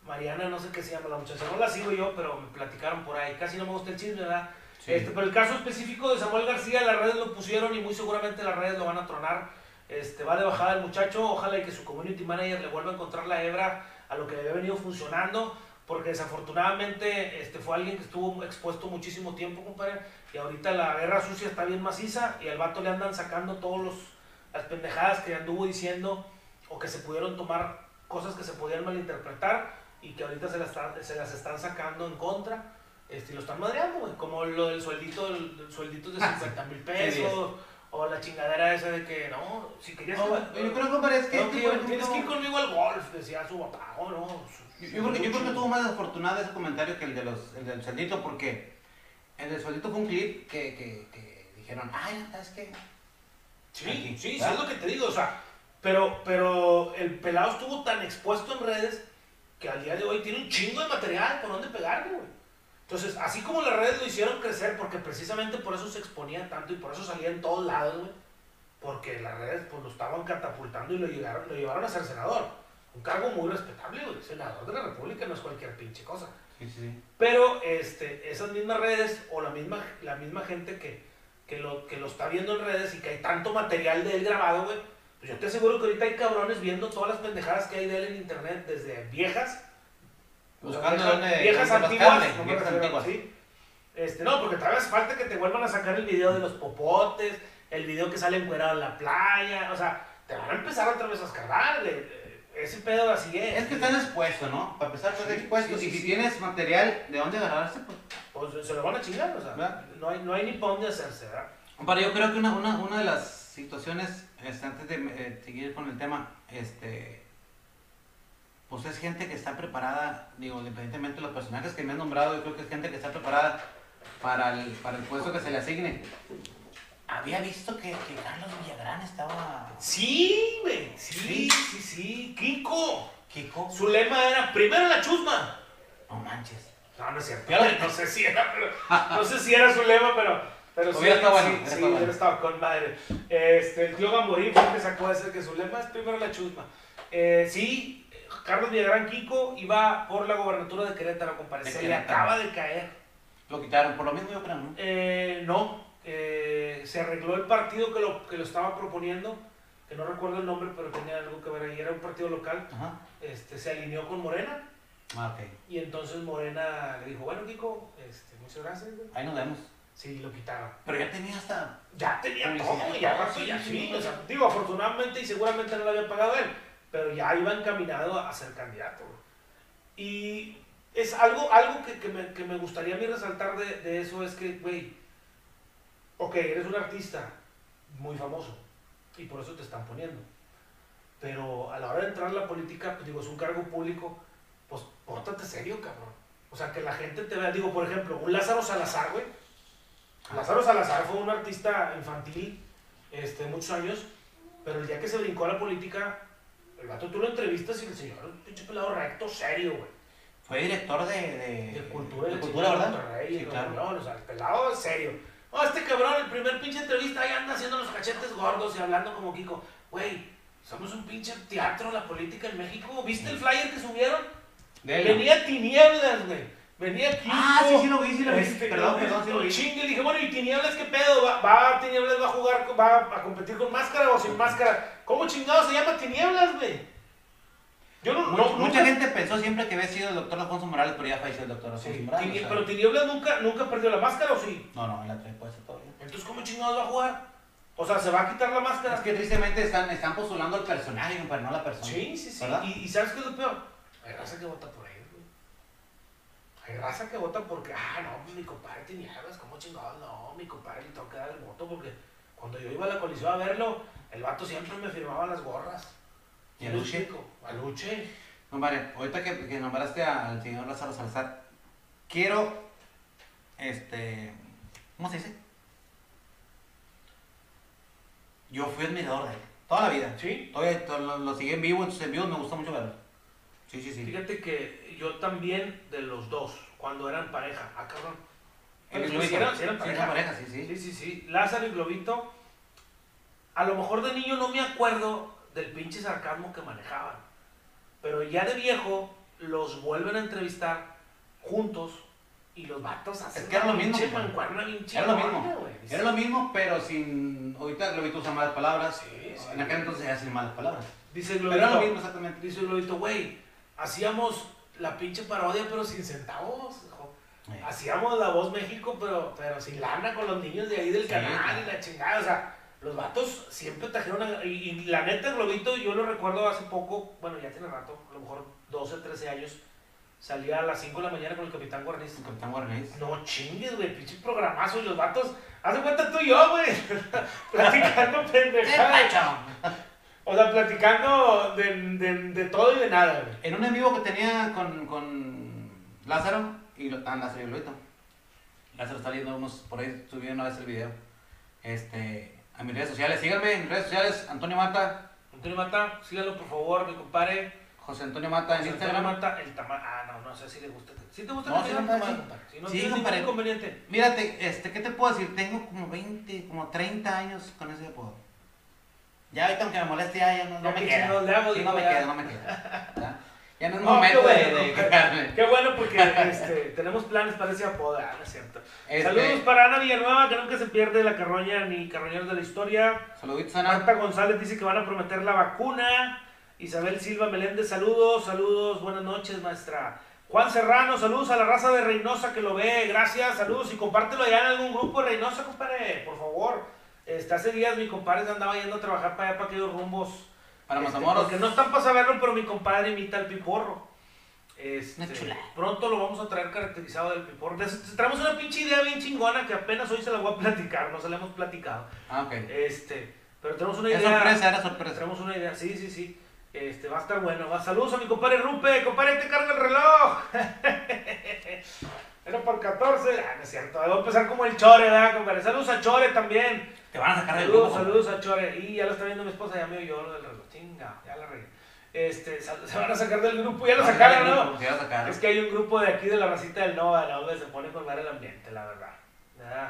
Mariana, no sé qué se llama la muchacha, no la sigo yo, pero me platicaron por ahí. Casi no me gusta el chisme, ¿verdad? Sí. Este, pero el caso específico de Samuel García, las redes lo pusieron y muy seguramente las redes lo van a tronar. Este, va de bajada el muchacho, ojalá y que su community manager le vuelva a encontrar la hebra a lo que le había venido funcionando, porque desafortunadamente este, fue alguien que estuvo expuesto muchísimo tiempo, compadre, y ahorita la guerra sucia está bien maciza y al vato le andan sacando todos los las pendejadas que anduvo diciendo o que se pudieron tomar cosas que se podían malinterpretar y que ahorita se las, están- se las están sacando en contra este, y lo están madreando, güey, como lo del sueldito, del, del sueldito de 50 mil pesos o la chingadera esa de que no, si querías No, que- yo creo, compadre, es que. no, este, tío, tienes que ir conmigo al golf, decía su papá, o no. su- Yo, creo, que- yo creo que tuvo más desafortunado ese comentario que el, de los, el del sueldito, porque el del sueldito fue un clip que, que, que dijeron, ay, ¿sabes qué? Sí, Aquí, sí, sí, es lo que te digo, o sea, pero, pero el pelado estuvo tan expuesto en redes que al día de hoy tiene un chingo de material por donde pegarle, güey. Entonces, así como las redes lo hicieron crecer, porque precisamente por eso se exponía tanto y por eso salía en todos lados, güey, porque las redes pues lo estaban catapultando y lo llegaron, lo llevaron a ser senador. Un cargo muy respetable, güey. Senador de la República no es cualquier pinche cosa. Sí, sí, sí. Pero este, esas mismas redes o la misma, la misma gente que, que, lo, que lo está viendo en redes y que hay tanto material de él grabado, güey, pues yo te aseguro que ahorita hay cabrones viendo todas las pendejadas que hay de él en internet, desde viejas, Buscando viejas, dónde. viejas dónde antiguas, no viejas antiguas. ¿sí? Este, no, porque todavía hace falta que te vuelvan a sacar el video de los popotes, el video que sale encuerado en la playa, o sea, te van a empezar otra vez a escarbar, le- ese pedo así es. Es que estás expuesto, ¿no? Para empezar, estás Sí, expuesto. sí, y si tienes material de dónde agarrarse, pues. Pues se lo van a chingar, o sea, ¿Verdad? no hay, no hay ni para dónde hacerse, ¿verdad? Para yo creo que una, una, una de las situaciones, este, antes de eh, seguir con el tema, este, pues es gente que está preparada, digo, independientemente de los personajes que me han nombrado, yo creo que es gente que está preparada para el, para el puesto que se le asigne. Había visto que, que Carlos Villagrán estaba... Sí, güey. Sí, sí, sí. Kiko. Kiko. Su lema era primero la chusma. No manches. No, no es cierto. No sé si era, pero- no sé si era su lema, pero, pero sí, estado bueno, sí, hubiera sí, bueno. estado con madre. Este, el tío Gamorín fue el que sacó ese que su lema es primero la chusma. Eh, sí, Carlos Villagrán Kiko iba por la gobernatura de Querétaro, compadre. Se le acaba de caer. Lo quitaron, por lo mismo yo creo, ¿no? Eh, no, eh, se arregló el partido que lo, que lo estaba proponiendo, que no recuerdo el nombre, pero tenía algo que ver ahí, era un partido local, Ajá. este, se alineó con Morena Ah, ok. y entonces Morena le dijo, bueno Kiko, este, muchas gracias, güey". Ahí nos vemos. sí, lo quitaron. Pero ya tenía hasta... Ya tenía todo, ya ya sí, sí, sí. o sea, digo, afortunadamente y seguramente no lo había pagado él, pero ya iba encaminado a ser candidato. Y es algo, algo que, que me, que me gustaría a mí resaltar de, de eso es que, güey, ok, eres un artista muy famoso y por eso te están poniendo. Pero a la hora de entrar a la política, pues digo, es un cargo público, pues pórtate serio, cabrón. O sea, que la gente te vea, digo, por ejemplo, un Lázaro Salazar, güey. Lázaro Salazar fue un artista infantil, este, muchos años, pero el día que se brincó a la política, el vato tú lo entrevistas y el señor, un pinche pelado recto, serio, güey. Fue director de... De, De cultura, de ¿verdad? Monterrey, Sí, claro. O sea, el pelado serio. No, este cabrón, el primer pinche entrevista, ahí anda haciendo los cachetes gordos y hablando como Kiko. Güey, somos un pinche teatro, la política en México. ¿Viste el flyer que subieron? Venía Tinieblas, güey. Venía Kiko. Ah, sí, sí lo vi, sí lo vi. Este, Perdón, perdón, sí lo vi. Chingue, dije, bueno, ¿y Tinieblas qué pedo? ¿Va, va Tinieblas va a jugar, va a competir con máscara o sin máscara? ¿Cómo chingado se llama Tinieblas, güey? Yo no, Mucha, no, mucha nunca- gente pensó siempre que había sido el doctor Alfonso Morales, pero ya falleció el doctor Alfonso Sí, Morales. Tini- o sea. pero Tinieblas nunca, nunca perdió la máscara, ¿o sí? No, no, en la 3 puede ser todavía. Entonces, ¿cómo chingados va a jugar? O sea, ¿se va a quitar la máscara? Es que tristemente están, están postulando al personaje, pero no la persona. Sí, sí, sí. Y, y ¿sabes qué es lo peor? Hay raza que vota por él, güey. Hay raza que vota porque, ah, no, pues mi compadre Tinieblas, ¿cómo chingados? No, mi compadre le tengo que dar el voto porque cuando yo iba a la colisión a verlo, el vato siempre me firmaba las gorras. ¿Y a ¿Sí me Luche? explico? A Luche. No, vale, ahorita que, que nombraste al señor Lázaro Salazar, quiero, este, ¿cómo se dice? Yo fui admirador de él, toda la vida. ¿Sí? Todavía to- lo, lo seguí en vivo, entonces en vivo me gusta mucho verlo. Sí, sí, sí. Fíjate que yo también de los dos, cuando eran pareja. Ah, cabrón. Sí eran- sí Sí, pareja. eran pareja, sí, sí. Sí, sí, sí. Lázaro y Globito. A lo mejor de niño no me acuerdo del pinche sarcasmo que manejaban. Pero ya de viejo los vuelven a entrevistar juntos y los vatos hacen Es que era lo mismo, pinche mancuerna bien Era lo mismo. güey. Era lo mismo, pero sin. Ahorita Globito usa malas palabras. Sí, sí. En aquel entonces ya sin malas palabras. Dice Pero era lo Globito, mismo exactamente. dice Globito, güey, hacíamos la pinche parodia pero sin centavos. Hacíamos la voz México, pero, pero sin lana con los niños de ahí del Sí, canal y la chingada. O sea, los vatos siempre trajeron. a- y, la neta, Globito, yo lo recuerdo hace poco, bueno, ya tiene rato, a lo mejor 12, 13 años. Salía a las 5 de la mañana con el Capitán Guarniz. el Capitán Guarniz. No chingues, güey, pinche programazo. Y los vatos, haz de cuenta tú y yo, güey, platicando pendejadas. O sea, platicando de, de, de todo y de nada, güey. En un en vivo que tenía con, con Lázaro y lo, ah, Lázaro y Globito. Lázaro está viendo unos, por ahí subí una vez el video. Este, a mis redes sociales, síganme en redes sociales, Antonio Mata, Antonio Mata, sígalo por favor, mi compadre. José Antonio Mata en José Antonio Instagram. Mata, el tamaño. Ah, no, no sé si le gusta. ¿Sí te gusta No, sí, compadre, tamaño, sí. compadre? Si no Sí, tienes ningún inconveniente. Mírate, este, ¿qué te puedo decir? Tengo como 20, como 30 años con ese apodo. Ya ahorita aunque me moleste ya, ya no, no me que queda. chingados le hago, Sí, digo, no me queda, no me queda. ¿Ya? No es No, momento qué bueno, de compadre. quejarme. Qué bueno porque este, tenemos planes para ese apodo, ah, no es cierto. Este, Saludos para Ana Villanueva, que nunca se pierde la carroña ni carroñeros de la historia. Saluditos, Ana. Marta González dice que van a prometer la vacuna. Isabel Silva Meléndez, saludos, saludos, buenas noches, maestra. Juan Serrano, saludos a la raza de Reynosa que lo ve, gracias, saludos y compártelo allá en algún grupo de Reynosa, compadre, por favor. Este, hace días mi compadre andaba yendo a trabajar para allá, para aquellos rumbos. Para Este, Matamoros. Porque no están para saberlo, pero mi compadre imita al piporro. Este, Una chulada. pronto lo vamos a traer caracterizado del piporro. Les- Traemos una pinche idea bien chingona que apenas hoy se la voy a platicar, no se la hemos platicado. Ah, ok. Este, pero tenemos una idea. sorpresa, era sorpresa. Tenemos una idea, sí, sí, sí. Este, va a estar bueno. Va. Saludos a mi compadre Rupe. Compadre, te cargo el reloj. Era por 14. Ah, no es cierto. A empezar como el Chore, ¿verdad, compadre? Saludos a Chore también. Te van a sacar del Saludos, grupo. saludos a Chore. Y ya lo está viendo mi esposa, ya me oyó lo del reloj. Chinga, ya la regué. Este, se van a sacar del grupo. Ya lo sacaron, ¿no? A sacar. Es que hay un grupo de aquí de la racita del Nova, ¿no? Donde se pone con el ambiente, la verdad. ¿Verdad?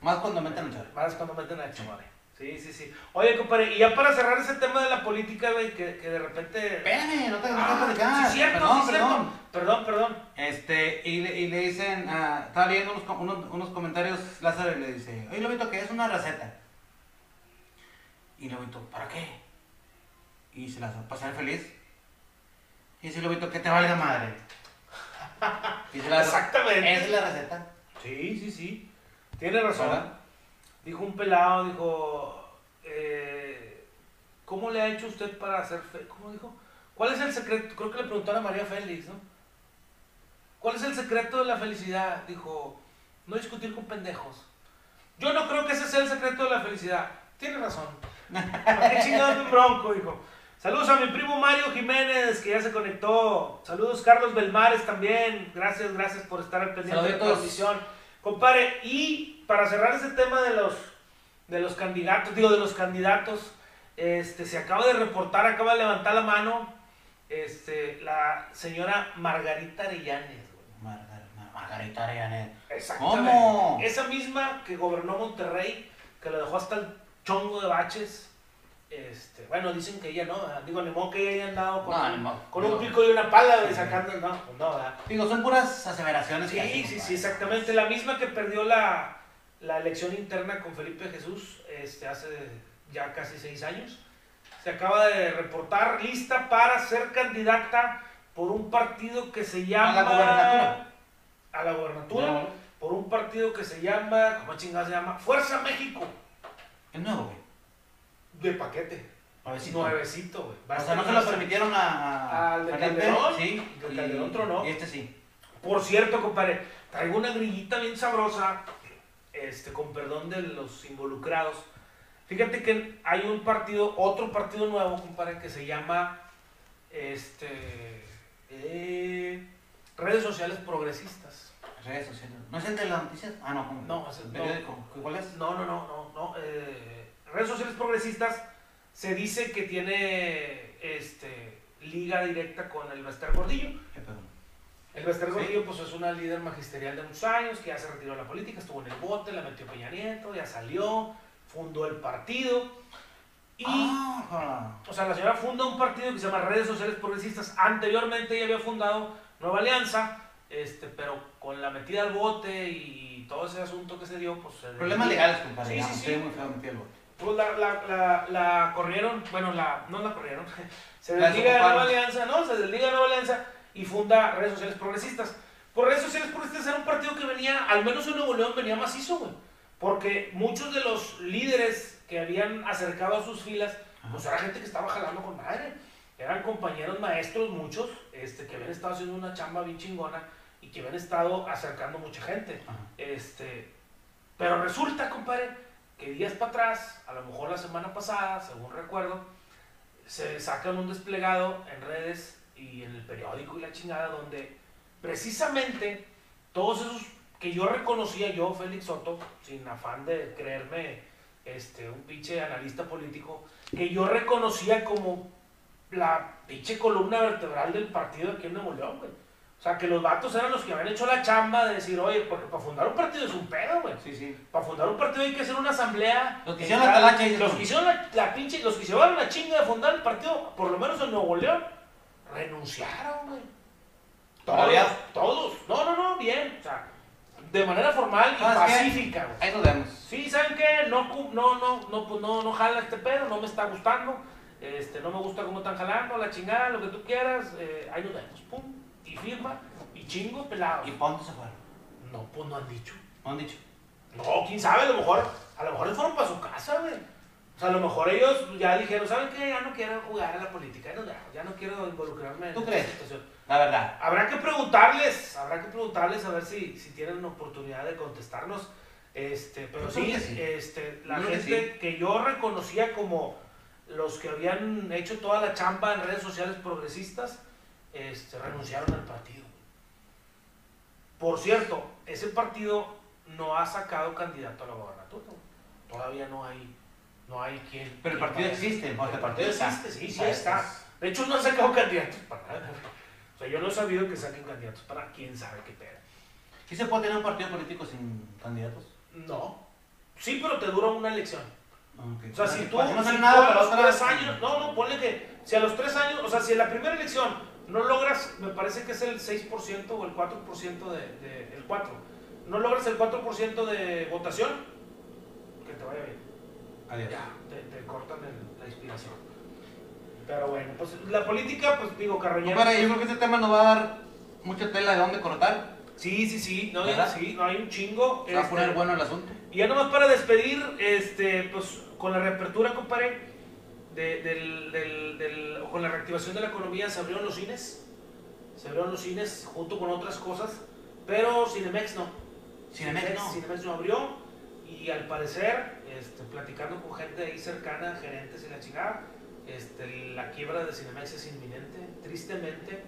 Más cuando meten el chorro. Más cuando meten a Chore. Sí, sí, sí. Oye, compadre, y ya para cerrar ese tema de la política, güey, que, que de repente. Espérame, no te te Ah, platicar. sí, cierto, Perdón, sí, cierto. Perdón. Perdón. Este, y le, y le dicen, ah, estaba leyendo unos, unos, unos comentarios, Lázaro, y le dice, oye, Lobito, que es una receta. Y Lobito, ¿para qué? Y se las va a pasar feliz. Y dice Lobito, que te valga madre. Y dice Lázaro, Exactamente. Esa es la receta. Sí, sí, sí. Tiene razón. Dijo un pelado, dijo, eh, ¿cómo le ha hecho usted para hacer fe? ¿Cómo dijo? ¿Cuál es el secreto? Creo que le preguntaron a María Félix, ¿no? ¿Cuál es el secreto de la felicidad? Dijo, no discutir con pendejos. Yo no creo que ese sea el secreto de la felicidad. Tiene razón. ¿Para qué chingados me bronco, dijo? Saludos a mi primo Mario Jiménez, que ya se conectó. Saludos Carlos Belmares también. Gracias, gracias por estar al pendiente de la transmisión. Compadre, y para cerrar ese tema de los, de los candidatos, digo, de los candidatos, este, se acaba de reportar, acaba de levantar la mano, este, la señora Margarita Arellanes. Margar- Mar- Margarita. Exactamente. ¿Cómo? Esa misma que gobernó Monterrey, que lo dejó hasta el chongo de baches. Este, bueno, dicen que ella no, ¿verdad? digo, ni modo que ella haya andado con, No, un, con pico y una pala, sí. sacando, no, pues no, ¿verdad? Digo, son puras aseveraciones. que Sí, hacen, sí, sí, exactamente. La misma que perdió la, la elección interna con Felipe Jesús este, hace ya casi seis años. Se acaba de reportar lista para ser candidata por un partido que se llama... la gobernatura. A la gobernatura. No. Por un partido que se llama... ¿Cómo chingada se llama? Fuerza México. Es nuevo, güey. De paquete. Nuevecito. Nuevecito, güey. O sea, no se lo permitieron a, Al de Calderón. Sí. El y- Calderón tronó. Y este sí. Por cierto, compadre, traigo una grillita bien sabrosa, este, con perdón de los involucrados. Fíjate que hay un partido, otro partido nuevo, compadre, que se llama, este, eh, redes sociales progresistas. Redes sociales. ¿No es el de las noticias? Ah, no. No, es el- ¿El periódico? ¿Cuál es? No, no, no, no, no. eh, redes sociales progresistas se dice que tiene, este, liga directa con el Bester Gordillo. Perdón. El Bester Sí. Gordillo pues, es una líder magisterial de muchos años, que ya se retiró de la política, estuvo en el bote, la metió Peña Nieto, ya salió, fundó el partido. Y, Ah, o sea, la señora funda un partido que se llama Redes Sociales Progresistas. Anteriormente ella había fundado Nueva Alianza, este, pero con la metida al bote y todo ese asunto que se dio, pues... se Problemas legales, compadre. Sí, sí, sí. muy feo bote. Pues la, la, la, la corrieron, bueno, la, no la corrieron, se desliga de. Nueva Alianza, ¿no? Se desliga de Nueva Alianza y funda Redes Sociales Progresistas. Por Redes Sociales Progresistas era un partido que venía, al menos en Nuevo León, venía macizo, güey. Porque muchos de los líderes que habían acercado a sus filas, pues era gente que estaba jalando con madre. Eran compañeros maestros, muchos, este, que habían estado haciendo una chamba bien chingona y que habían estado acercando mucha gente. Ajá. Este, pero resulta, compadre, que días para atrás, a lo mejor la semana pasada, según recuerdo, se sacan un desplegado en redes y en el periódico y la chingada, donde precisamente todos esos que yo reconocía, yo, Félix Soto, sin afán de creerme este, un pinche analista político, que yo reconocía como la pinche columna vertebral del partido aquí en Nuevo León, güey. O sea, que los vatos eran los que habían hecho la chamba de decir, oye, porque para fundar un partido es un pedo, güey. Sí, sí. Para fundar un partido hay que hacer una asamblea. Los que hicieron la Los que hicieron la, la pinche, los que llevaron la chinga de fundar el partido, por lo menos en Nuevo León, renunciaron, güey. ¿Todavía? todos. No, no, no, bien. O sea, de manera formal y pacífica, güey. Ahí nos vemos. Sí, ¿saben qué? No, no, no, no, pues no, no jala este pedo, no me está gustando. Este, no me gusta cómo están jalando, la chingada, lo que tú quieras. eh, ahí nos vemos. Pum. Y firma. Y chingo pelado. ¿Y dónde se fueron? No, pues no han dicho. ¿No han dicho? No, quién sabe, a lo mejor, a lo mejor fueron para su casa, güey. O sea, a lo mejor ellos ya dijeron, ¿saben qué? Ya no quiero jugar a la política, ya no, ya no quiero involucrarme en ¿Tú esta crees? situación. La verdad. Habrá que preguntarles, habrá que preguntarles a ver si, si tienen una oportunidad de contestarnos. Este, pero sí, sí. Este, la creo que gente que, yo reconocía como los que habían hecho toda la chamba en redes sociales progresistas este, renunciaron al partido. Por cierto, ese partido no ha sacado candidato a la gobernatura. Todavía no hay, no hay quien. Pero el partido quien- existe, El partido partido está. existe, sí, sí Ah, está. es- De hecho, no han sacado candidatos para nada. O sea, yo no he sabido que saquen candidatos para quién sabe qué pedo. ¿Sí se puede tener un partido político sin candidatos? No. Sí, pero te dura una elección. Ok. O sea, si tú, no si nada a los tres años, no, no, ponle que si a los tres años, o sea, si en la primera elección no logras, me parece que es el 6% o el 4% de, de- el 4, no logras el 4% de votación, que te vaya bien. Adiós. Ya, te, te cortan el- la inspiración. Pero bueno, pues la política, pues digo, Carroñero. Compadre, yo creo que este tema nos va a dar mucha tela de dónde cortar. Sí, sí, sí, no, ¿Verdad? sí, no hay un chingo. Se va a este, poner bueno el asunto. Y ya nomás para despedir, este, pues con la reapertura, compadre, de- del, del- del- con la reactivación de la economía se abrieron los cines. Se abrieron los cines junto con otras cosas, pero Cinemex no. Cinemex no. Cinemex no abrió y al parecer, este, platicando con gente ahí cercana, gerentes y la chingada, este, la quiebra de Cinemex es inminente, tristemente.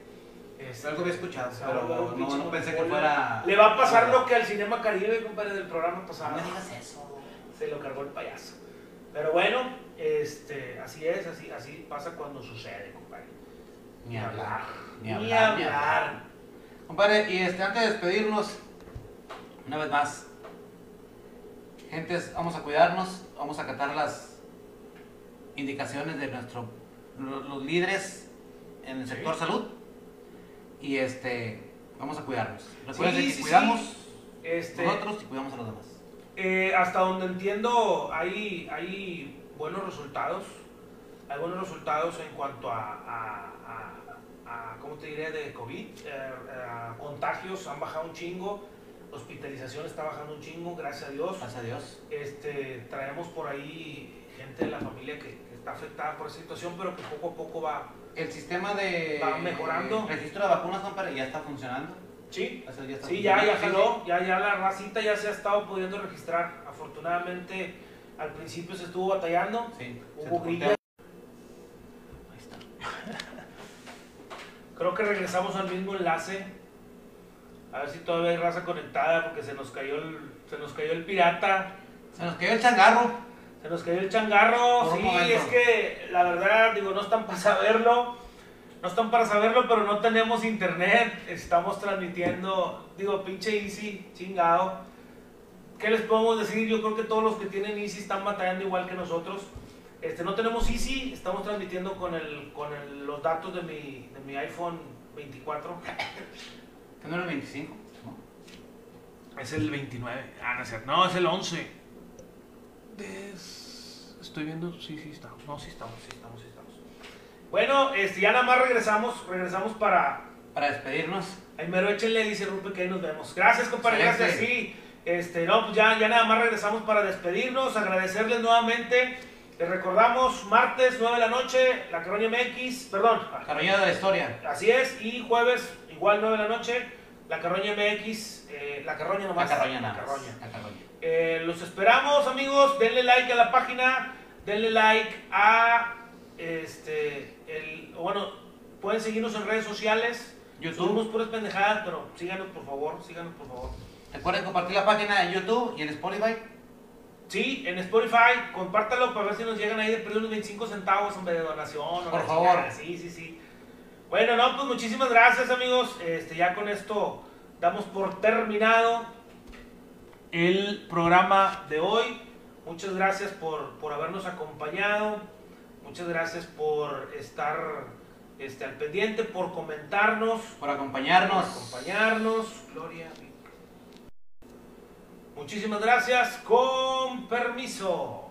Este, Algo había escuchado, pero no, pinche no pensé que fuera... Le va a pasar lo que al Cinema Caribe, compadre, del programa No pasado. me digas eso. Se lo cargó el payaso. Pero bueno, este, así es, así, así pasa cuando sucede, compadre. Ni hablar. Ni Ni hablar, ni hablar. Compadre, y este, antes de despedirnos, una vez más, gentes, vamos a cuidarnos, vamos a acatar las indicaciones de nuestro, lo- los líderes en el Sí. sector salud y este, vamos a cuidarnos. Recuerden Sí, que sí, cuidamos Este, nosotros y cuidamos a los demás. eh, hasta donde entiendo, hay, hay buenos resultados. Hay buenos resultados en cuanto a, a, a- a, ¿cómo te diré?, de COVID. Eh, a contagios han bajado un chingo. Hospitalización está bajando un chingo, gracias a Dios. Gracias a Dios. Este, traemos por ahí gente de la familia que, que está afectada por esa situación, pero que poco a poco va. El sistema de Va mejorando. registro de vacunas, ya está funcionando. Sí, O sea, ya está sí, ya, ya jaló, ya, ya la racita ya se ha estado pudiendo registrar. Afortunadamente, al principio se estuvo batallando, Sí, hubo te grilla. Ahí está. Creo que regresamos al mismo enlace. A ver si todavía hay raza conectada porque se nos cayó el, se nos cayó el pirata. Se nos quedó el changarro. Se nos cayó el changarro, sí, momento. es que la verdad, digo, no están para saberlo, no están para saberlo, pero no tenemos internet, estamos transmitiendo, digo, pinche Easy, chingado. ¿Qué les podemos decir? Yo creo que todos los que tienen Easy están batallando igual que nosotros. Este, no tenemos Easy, estamos transmitiendo con, el, con el- los datos de mi, de mi iPhone 24. Que no era el 25, ¿no? Es el 29. Ah, no es cierto. No, es el 11. Des- Estoy viendo. Sí, sí, estamos. No, sí estamos, sí estamos, sí estamos. Bueno, este, ya nada más regresamos. Regresamos para. Para despedirnos. Ahí mero échenle, dice Rupe, que ahí nos vemos. Gracias, compadre, gracias. Sí, este, no, pues ya, ya nada más regresamos para despedirnos. Agradecerles nuevamente. Les recordamos, martes, 9 de la noche, la Coronia MX. Perdón, Carroña de la historia. así es. Y jueves, igual 9 de la noche, la Carroña MX. eh, la Carroña La nomás. carroña nada La más. Carroña. La carroña. Eh, los esperamos, amigos. Denle like a la página. Denle like a este. El, bueno, pueden seguirnos en redes sociales. YouTube. Subimos puras pendejadas, pero síganos por favor. Síganos por favor. Recuerden compartir la página en YouTube y en Spotify. Sí, en Spotify, compártalo para ver si nos llegan ahí de perder unos 25 centavos en vez de donación. Por favor. chingada. Sí, sí, sí. Bueno, no, pues muchísimas gracias, amigos. Este, ya con esto damos por terminado el programa de hoy. Muchas gracias por, por habernos acompañado. Muchas gracias por estar este, al pendiente, por comentarnos, Por por acompañarnos. acompañarnos. Gloria. Muchísimas gracias. Con permiso.